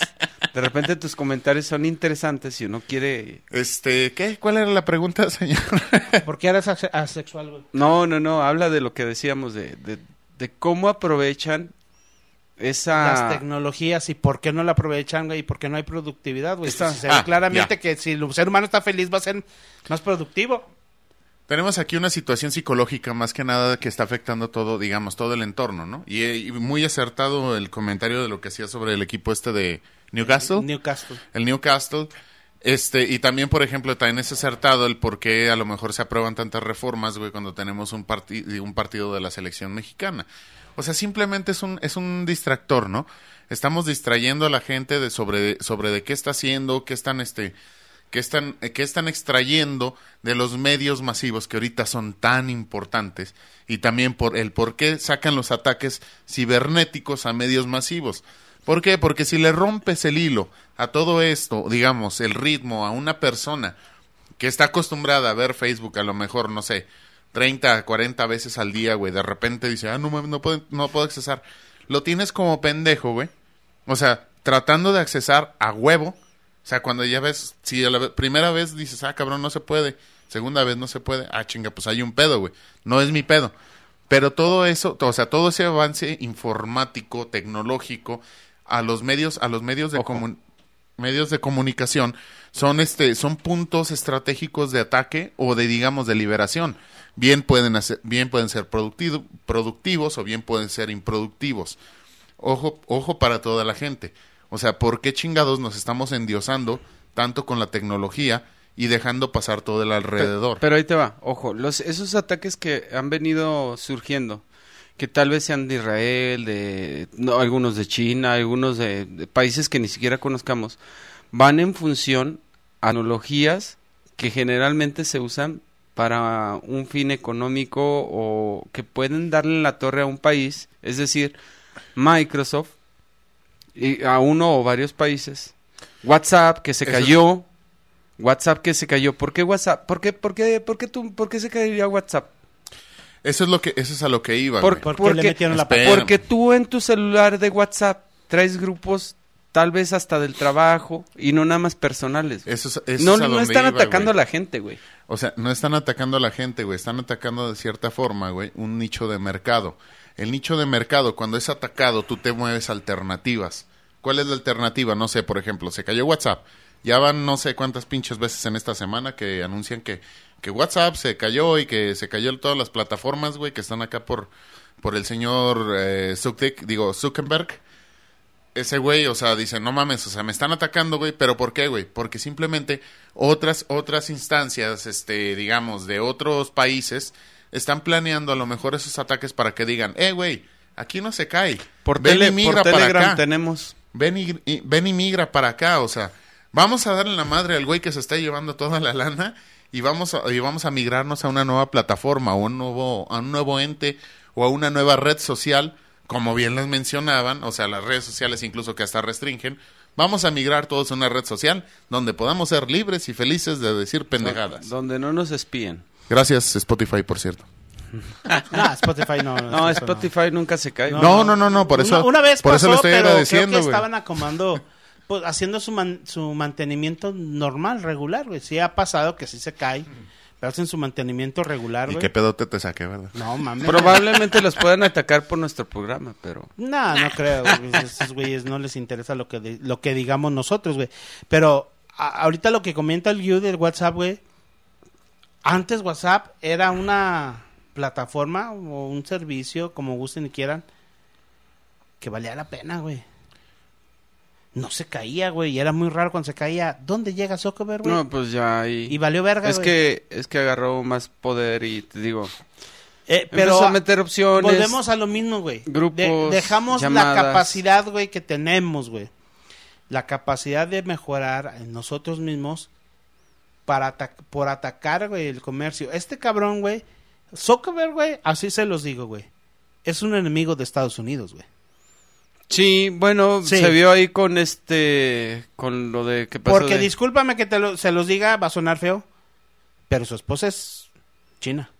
de repente tus comentarios son interesantes y uno quiere... Este, ¿qué? ¿Cuál era la pregunta, señor? ¿Por qué eres ase- asexual, güey? No, no, no, habla de lo que decíamos, de, de, de cómo aprovechan esa... Las tecnologías y por qué no la aprovechan, güey, y por qué no hay productividad, güey. Está- Si se ve Ah, claramente ya. que si el ser humano está feliz va a ser más productivo. Tenemos aquí una situación psicológica más que nada que está afectando todo, digamos, todo el entorno, ¿no? Y, eh, y muy acertado el comentario de lo que hacía sobre el equipo este de Newcastle. Newcastle. el Newcastle. Este, y también, por ejemplo, también es acertado el por qué a lo mejor se aprueban tantas reformas, güey, cuando tenemos un, parti- un partido de la selección mexicana. O sea, simplemente es un, es un distractor, ¿no? Estamos distrayendo a la gente de sobre, sobre de qué está haciendo, qué están, este, que están, eh, que están extrayendo de los medios masivos que ahorita son tan importantes y también por el por qué sacan los ataques cibernéticos a medios masivos. ¿Por qué? Porque si le rompes el hilo a todo esto, digamos, el ritmo a una persona que está acostumbrada a ver Facebook a lo mejor, no sé, 30, 40 veces al día, güey, de repente dice, ah, no, no puedo, no puedo accesar. Lo tienes como pendejo, güey. O sea, tratando de accesar a huevo. O sea, cuando ya ves, si a la primera vez dices, ah, cabrón, no se puede. Segunda vez no se puede. Ah, chinga, pues hay un pedo, güey. No es mi pedo. Pero todo eso, o sea, todo ese avance informático, tecnológico, a los medios, a los medios de comun- medios de comunicación son este son puntos estratégicos de ataque o de digamos de liberación bien pueden hacer, bien pueden ser productivo- productivos o bien pueden ser improductivos ojo ojo para toda la gente o sea por qué chingados nos estamos endiosando tanto con la tecnología y dejando pasar todo el alrededor Pero ahí te va, ojo, los, esos ataques que han venido surgiendo, que tal vez sean de Israel, de no, algunos de China, algunos de, de países que ni siquiera conozcamos, van en función a tecnologías que generalmente se usan para un fin económico o que pueden darle la torre a un país, es decir, Microsoft y a uno o varios países, WhatsApp que se es- cayó, WhatsApp que se cayó. ¿Por qué WhatsApp? ¿Por qué, por qué, por qué, tú, por qué se caería WhatsApp? eso es lo que eso es a lo que iba Por- güey. ¿Por qué Porque- le metieron la? Porque tú en tu celular de WhatsApp traes grupos tal vez hasta del trabajo y no nada más personales. güey. eso es, eso no es a no donde están iba, atacando güey. a la gente, güey. O sea, no están atacando a la gente, güey. Están atacando de cierta forma, güey, un nicho de mercado. El nicho de mercado, cuando es atacado, tú te mueves alternativas. ¿Cuál es la alternativa? No sé, por ejemplo, se cayó WhatsApp. Ya van no sé cuántas pinches veces en esta semana que anuncian que, que WhatsApp se cayó y que se cayó todas las plataformas, güey, que están acá por, por el señor eh, Zuck- digo, Zuckerberg ese güey, o sea, dice, no mames, o sea, me están atacando, güey, pero ¿por qué, güey? Porque simplemente otras, otras instancias, este, digamos, de otros países, están planeando a lo mejor esos ataques para que digan, eh, güey, aquí no se cae. Por, tele- para Telegram acá. tenemos. Ven y, y- ven y migra para acá, o sea, vamos a darle la madre al güey que se está llevando toda la lana y vamos a, y vamos a migrarnos a una nueva plataforma, o un nuevo, a un nuevo ente, o a una nueva red social, como bien les mencionaban, o sea, las redes sociales incluso que hasta restringen, vamos a migrar todos a una red social donde podamos ser libres y felices de decir pendejadas. Donde no nos espíen. Gracias Spotify, por cierto. No, Spotify no. No, Spotify nunca se cae. No, no, no, no, por eso- Una, una vez por eso pasó, le estoy pero agradeciendo, creo que güey. estaban acomodando, pues, haciendo su, man- su mantenimiento normal, regular, güey. Sí ha pasado que sí se cae, pero hacen su mantenimiento regular, Y güey. qué pedote te saqué, ¿verdad? No, mames. Probablemente los puedan atacar por nuestro programa, pero... No, no creo. güey. Esos güeyes no les interesa lo que, lo que digamos nosotros, güey. Pero a- ahorita lo que comenta el You del WhatsApp, güey. Antes WhatsApp era una plataforma o un servicio, como gusten y quieran, que valía la pena, güey. No se caía, güey. Y era muy raro cuando se caía. ¿Dónde llega Zuckerberg, güey? No, pues ya ahí... y valió verga, es güey. que es que agarró más poder y te digo, Eh, pero a meter opciones. Volvemos a lo mismo, güey. grupos, De- dejamos llamadas. la capacidad, güey, que tenemos, güey. La capacidad de mejorar en nosotros mismos para ata- por atacar, güey, el comercio. Este cabrón, güey, Zuckerberg, güey, así se los digo, güey. Es un enemigo de Estados Unidos, güey. Sí, bueno, Sí. se vio ahí con este con lo de que pasó Porque de- discúlpame que te lo- se los diga, va a sonar feo, pero su esposa es china.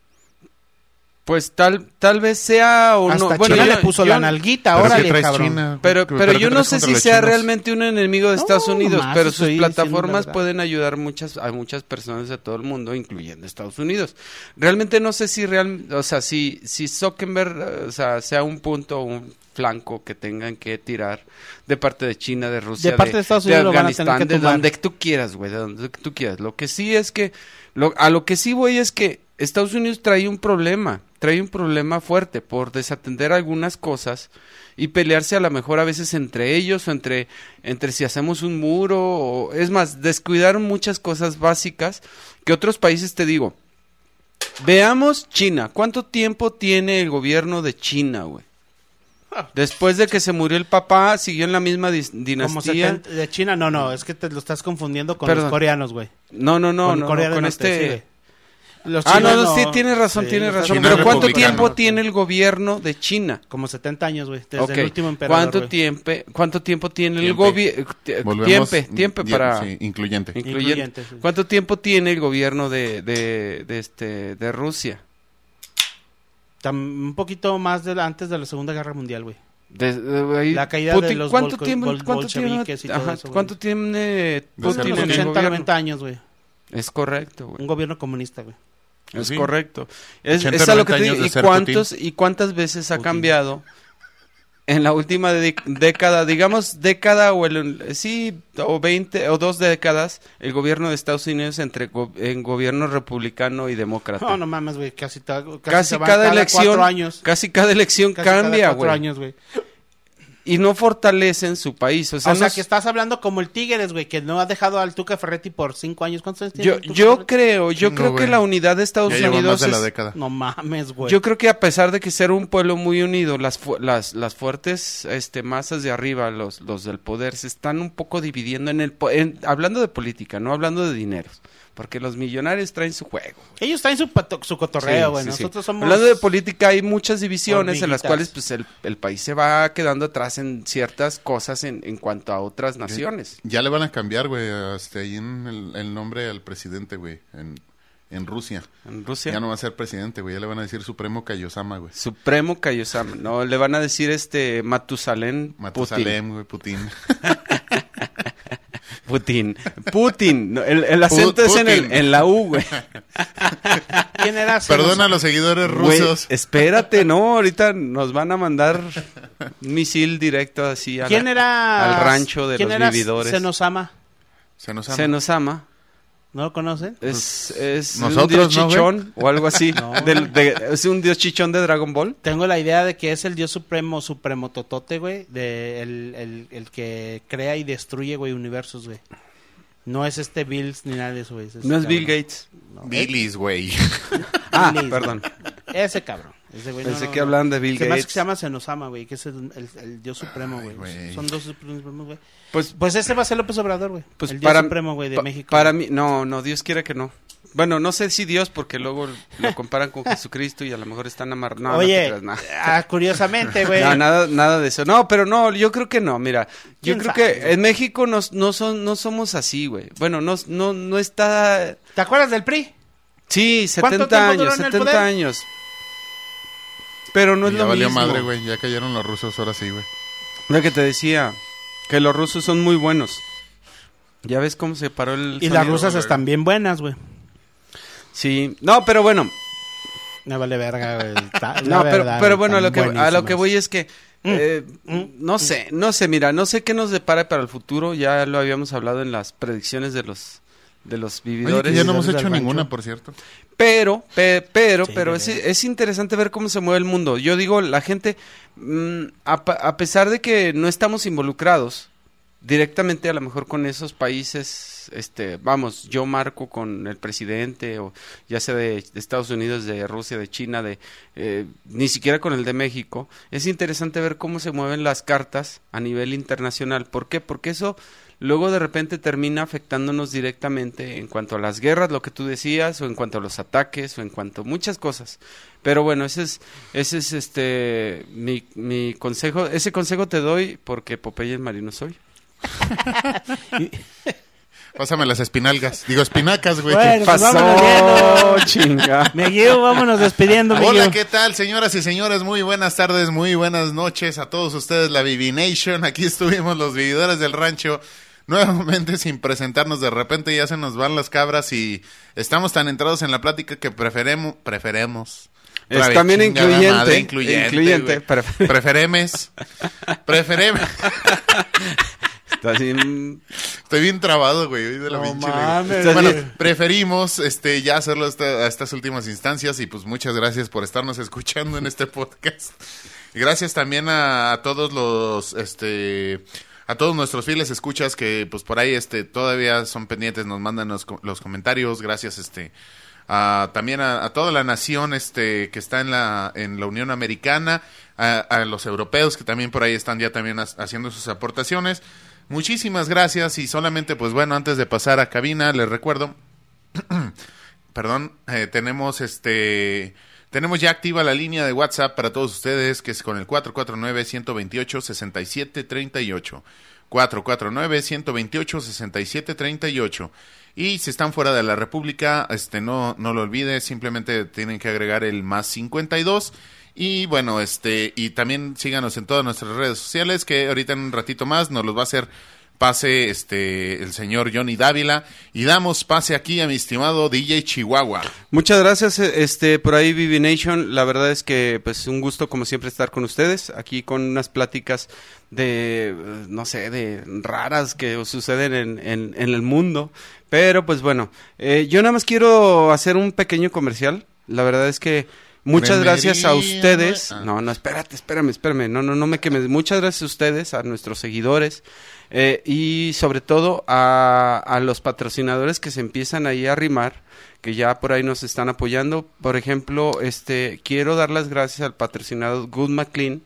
Pues tal tal vez sea o Hasta no. Bueno, China yo- le puso yo- la nalguita, ¿Pero qué órale, cabrón. China? Pero, ¿Pero yo no sé si sea chinos? realmente un enemigo de No, Estados Unidos, pero sus plataformas pueden ayudar muchas a muchas personas de todo el mundo, incluyendo Estados Unidos. Realmente no sé si real, o sea, si si Zuckerberg, o sea, sea un punto o un flanco que tengan que tirar de parte de China, de Rusia, De parte de Estados Unidos lo van a tener Afganistán, de donde tú quieras, güey, de donde tú quieras. Lo que sí es que lo- a lo que sí voy es que Estados Unidos trae un problema, trae un problema fuerte por desatender algunas cosas y pelearse a lo mejor a veces entre ellos o entre, entre si hacemos un muro o es más, descuidaron muchas cosas básicas que otros países te digo. Veamos China, ¿cuánto tiempo tiene el gobierno de China, güey? Después de que se murió el papá, siguió en la misma dis- Como dinastía. 70 de China, no, no, es que te lo estás confundiendo con Perdón. los coreanos, güey. No, no, no, con no, Corea no, con Norte, este... Los ah, no, no, sí, tienes razón, Sí, tienes razón. China Pero ¿cuánto tiempo tiene el gobierno de China? Como 70 años, güey, desde Ok. el último emperador, ¿Cuánto tiempo, cuánto tiempo tiene el gobierno? Volvemos- Tiempo, tiempo die- para sí, incluyente. incluyente. Incluyente, sí. ¿Cuánto tiempo tiene el gobierno de, de, de este de Rusia? Tam- un poquito más de la- antes de la Segunda Guerra Mundial, güey. De- de- ahí- La caída de los ¿Cuánto tiempo, bol- cuánto tiene, bolcheviques y todo ajá, eso, cuánto tiene Pues Putin Unos en el 80, gobierno? 90 años, güey. Es correcto, güey. Un gobierno comunista, güey. Es Sí. correcto. Es, 80, es a lo que 90 te digo. ¿Y cuántos y cuántas veces ha Putin. cambiado en la última década, digamos década o el sí o 20 o dos décadas el gobierno de Estados Unidos entre go- en gobierno republicano y demócrata? No, no mames, güey, casi, casi, casi van cada, elección años. casi cada elección Casi cada cambia, güey. Y no fortalecen su país, o sea, O sea, no que es- estás hablando como el Tigres, güey, que no ha dejado al Tuca Ferretti por cinco años. ¿Cuántos años tiene yo Tuca yo Ferretti? creo, yo creo que la unidad de Estados Ya lleva Unidos más de la es- década. No mames, güey. Yo creo que a pesar de que ser un pueblo muy unido, las, fu- las, las fuertes este, masas de arriba, los, los del poder, se están un poco dividiendo en el... po- en- hablando de política, no hablando de dineros. Porque los millonarios traen su juego. Ellos traen su, pato- su cotorreo, Sí, güey. sí, sí. Nosotros somos... Hablando de política, hay muchas divisiones en las hormiguitas. cuales pues, el, el país se va quedando atrás en ciertas cosas en, en cuanto a otras naciones. Ya le van a cambiar, güey, hasta ahí en el, el nombre al presidente, güey, en, en Rusia. En Rusia. Ya no va a ser presidente, güey, ya le van a decir Supremo Kayosama, güey. Supremo Kayosama. No, le van a decir este Matusalén Putin. Matusalem, güey, Putin. Putin. Putin. No, el, el acento es en, el, Putin. en la U, güey. ¿Quién era? Perdona a los seguidores Güey, rusos. espérate, no, ahorita nos van a mandar un misil directo así a la- ¿Quién era? al rancho de ¿Quién los era vividores. Senosama? Se nos ama. Se nos ama. ¿No lo conocen? Es, es un dios chichón o algo así. No. Del- de- es un dios chichón de Dragon Ball. Tengo la idea de que es el dios supremo, supremo totote, güey. De el, el, el que crea y destruye, güey, universos, güey. No es este Bills ni nada de eso, güey. No es cabrón. Bill Gates. No, Billis, güey. Ah, perdón. Ese cabrón. Ese güey, Pensé no, que no. hablaban de Bill Se Gates. que se llama Senosama, güey, que es el, el- el dios supremo, güey. güey. Son dos supremos, güey. Pues, Pues ese va a ser López Obrador, güey. pues el dios para, supremo, güey, de pa- México. Para mí, no, no, Dios quiere que no. Bueno, no sé si Dios, porque luego lo comparan con Jesucristo y a lo mejor están amarrados. No, no te Oye, creas, ah, curiosamente, güey. No, nada, nada de eso. No, pero no, yo creo que no. Mira, yo ¿Quién creo sabe, que en México no, no, son, no somos así, güey. Bueno, no, no, no está... ¿Te acuerdas del PRI? Sí, ¿Cuánto 70 tiempo duró años, en el 70 poder? años. Pero no es ya lo valió mismo. madre, güey. Ya cayeron los rusos, ahora sí, güey. Lo que te decía, que los rusos son muy buenos. Ya ves cómo se paró el Y las rusas están bien buenas, güey. Sí, no, pero bueno, Me vale verga, güey. No, pero, verdad, pero güey, bueno, a lo, que, a lo que voy es que, eh, mm, no sé, no sé, mira, no sé qué nos depara para el futuro, ya lo habíamos hablado en las predicciones de los de los Oye, vividores. que ya no hemos hecho ninguna, por cierto. Pero, pe- pero, Sí, pero es, es interesante ver cómo se mueve el mundo. Yo digo, la gente, mm, a, a pesar de que no estamos involucrados directamente a lo mejor con esos países, este, vamos, yo marco con el presidente o ya sea de, de Estados Unidos, de Rusia, de China, de eh, ni siquiera con el de México. Es interesante ver cómo se mueven las cartas a nivel internacional. ¿Por qué? Porque eso luego de repente termina afectándonos directamente en cuanto a las guerras, lo que tú decías, o en cuanto a los ataques, o en cuanto a muchas cosas. Pero bueno, ese es, ese es este mi, mi consejo, ese consejo te doy porque Popeye el marino soy. Pásame las espinalgas. Digo, espinacas, güey. Bueno, pues vámonos chinga. Me guío, vámonos despidiendo, Hola. ¿qué tal, señoras y señores? Muy buenas tardes, muy buenas noches a todos ustedes, la Vivi Nation. Aquí estuvimos los vividores del rancho. Nuevamente sin presentarnos, de repente ya se nos van las cabras y estamos tan entrados en la plática que preferemos, preferemos. Es también incluyente, madre, incluyente, incluyente, prefer- Preferemes. Preferemos. Está así, mm, Estoy bien trabado, güey, de la No pinche mames. Bueno, preferimos este ya hacerlo hasta- a estas últimas instancias y pues muchas gracias por estarnos escuchando en este podcast. Gracias también a, a todos los este a todos nuestros fieles escuchas que pues por ahí este todavía son pendientes, nos mandan los, los comentarios, gracias este a- también a, toda la nación este que está en la en la Unión Americana, a, los europeos que también por ahí están ya también ha- haciendo sus aportaciones. Muchísimas gracias y solamente pues bueno, antes de pasar a cabina les recuerdo perdón, eh, tenemos este tenemos ya activa la línea de WhatsApp para todos ustedes que es con el 449 128 6738. 449 128 6738. Y si están fuera de la República, este no no lo olvide, simplemente tienen que agregar el más 52 y bueno, este y también síganos en todas nuestras redes sociales que ahorita en un ratito más nos los va a hacer pase este el señor Johnny Dávila y damos pase aquí a mi estimado DJ Chihuahua. Muchas gracias, eh, este, por ahí Vivi Nation. La verdad es que, pues, un gusto como siempre estar con ustedes, aquí con unas pláticas de, no sé, de raras que suceden en, en, en el mundo. Pero, pues, bueno, eh, yo nada más quiero hacer un pequeño comercial. La verdad es que muchas gracias a ustedes. ah. No, no, espérate, espérame, espérame. No, no, no me quemes. Muchas gracias a ustedes, a nuestros seguidores. Eh, y sobre todo a, a los patrocinadores que se empiezan ahí a arrimar que ya por ahí nos están apoyando. Por ejemplo, este quiero dar las gracias al patrocinador Good McLean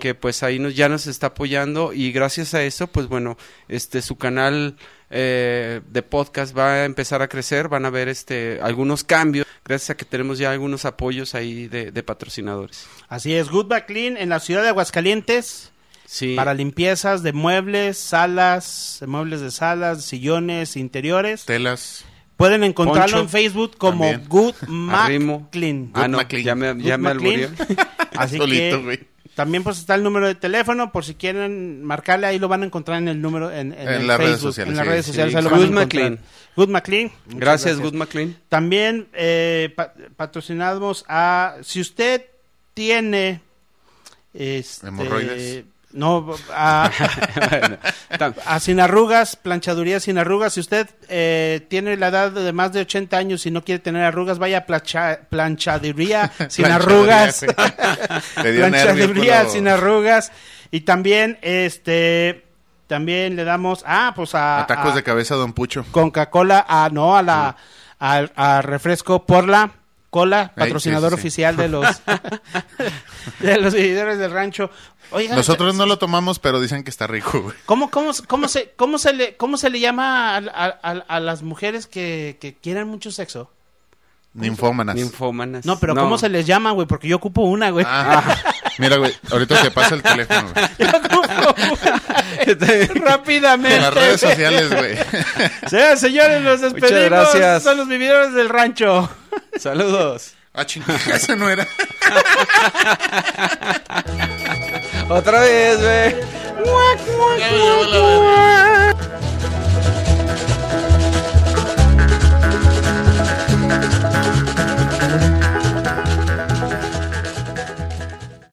que pues ahí nos ya nos está apoyando y gracias a eso pues bueno este su canal eh, de podcast va a empezar a crecer van a ver este algunos cambios gracias a que tenemos ya algunos apoyos ahí de, patrocinadores Así es, Good Back en la ciudad de Aguascalientes. Sí Para limpiezas de muebles, salas, de muebles de salas, sillones, interiores. Telas. Pueden encontrarlo Poncho, en Facebook como también. Good Arrimo. Clean. ah no McLean. ya me, ya me. Así Solito, que güey. también pues está el número de teléfono por si quieren marcarle ahí lo van a encontrar en el número en, en En el las redes Facebook, sociales, en las sí, redes sí. sociales lo Good. McLean. Good McLean. Muchas gracias Good McLean También eh, pa- patrocinamos a si usted tiene este, ¿Hemorroides? No a, Bueno, tam- a sin arrugas, planchaduría sin arrugas. Si usted eh, tiene la edad de más de 80 años y no quiere tener arrugas, vaya a plancha- planchaduría sin arrugas. sí. Planchaduría sin arrugas. Y también, este, también le damos, ah, pues a, A tacos a de cabeza, Don Pucho. Coca-Cola, a, no, a la, al- a, refresco por la cola, patrocinador sí, sí, sí. oficial de los, de los seguidores del rancho. Oiga, Nosotros no lo tomamos, pero dicen que está rico, güey. ¿Cómo, cómo, cómo, se, cómo, se le, ¿Cómo se le llama a, a- a- a las mujeres que, que quieren mucho sexo? Ninfómanas. ninfómanas. No, pero ¿cómo se les llama, güey? Porque yo ocupo una, güey. Ah, mira, güey, ahorita te pasa el teléfono, güey. Yo ocupo una. Rápidamente. En las redes sociales, güey. Señoras, señores, nos despedimos. gracias. Son los vividores del rancho. saludos Ah, chingada, ese no era. otra vez güey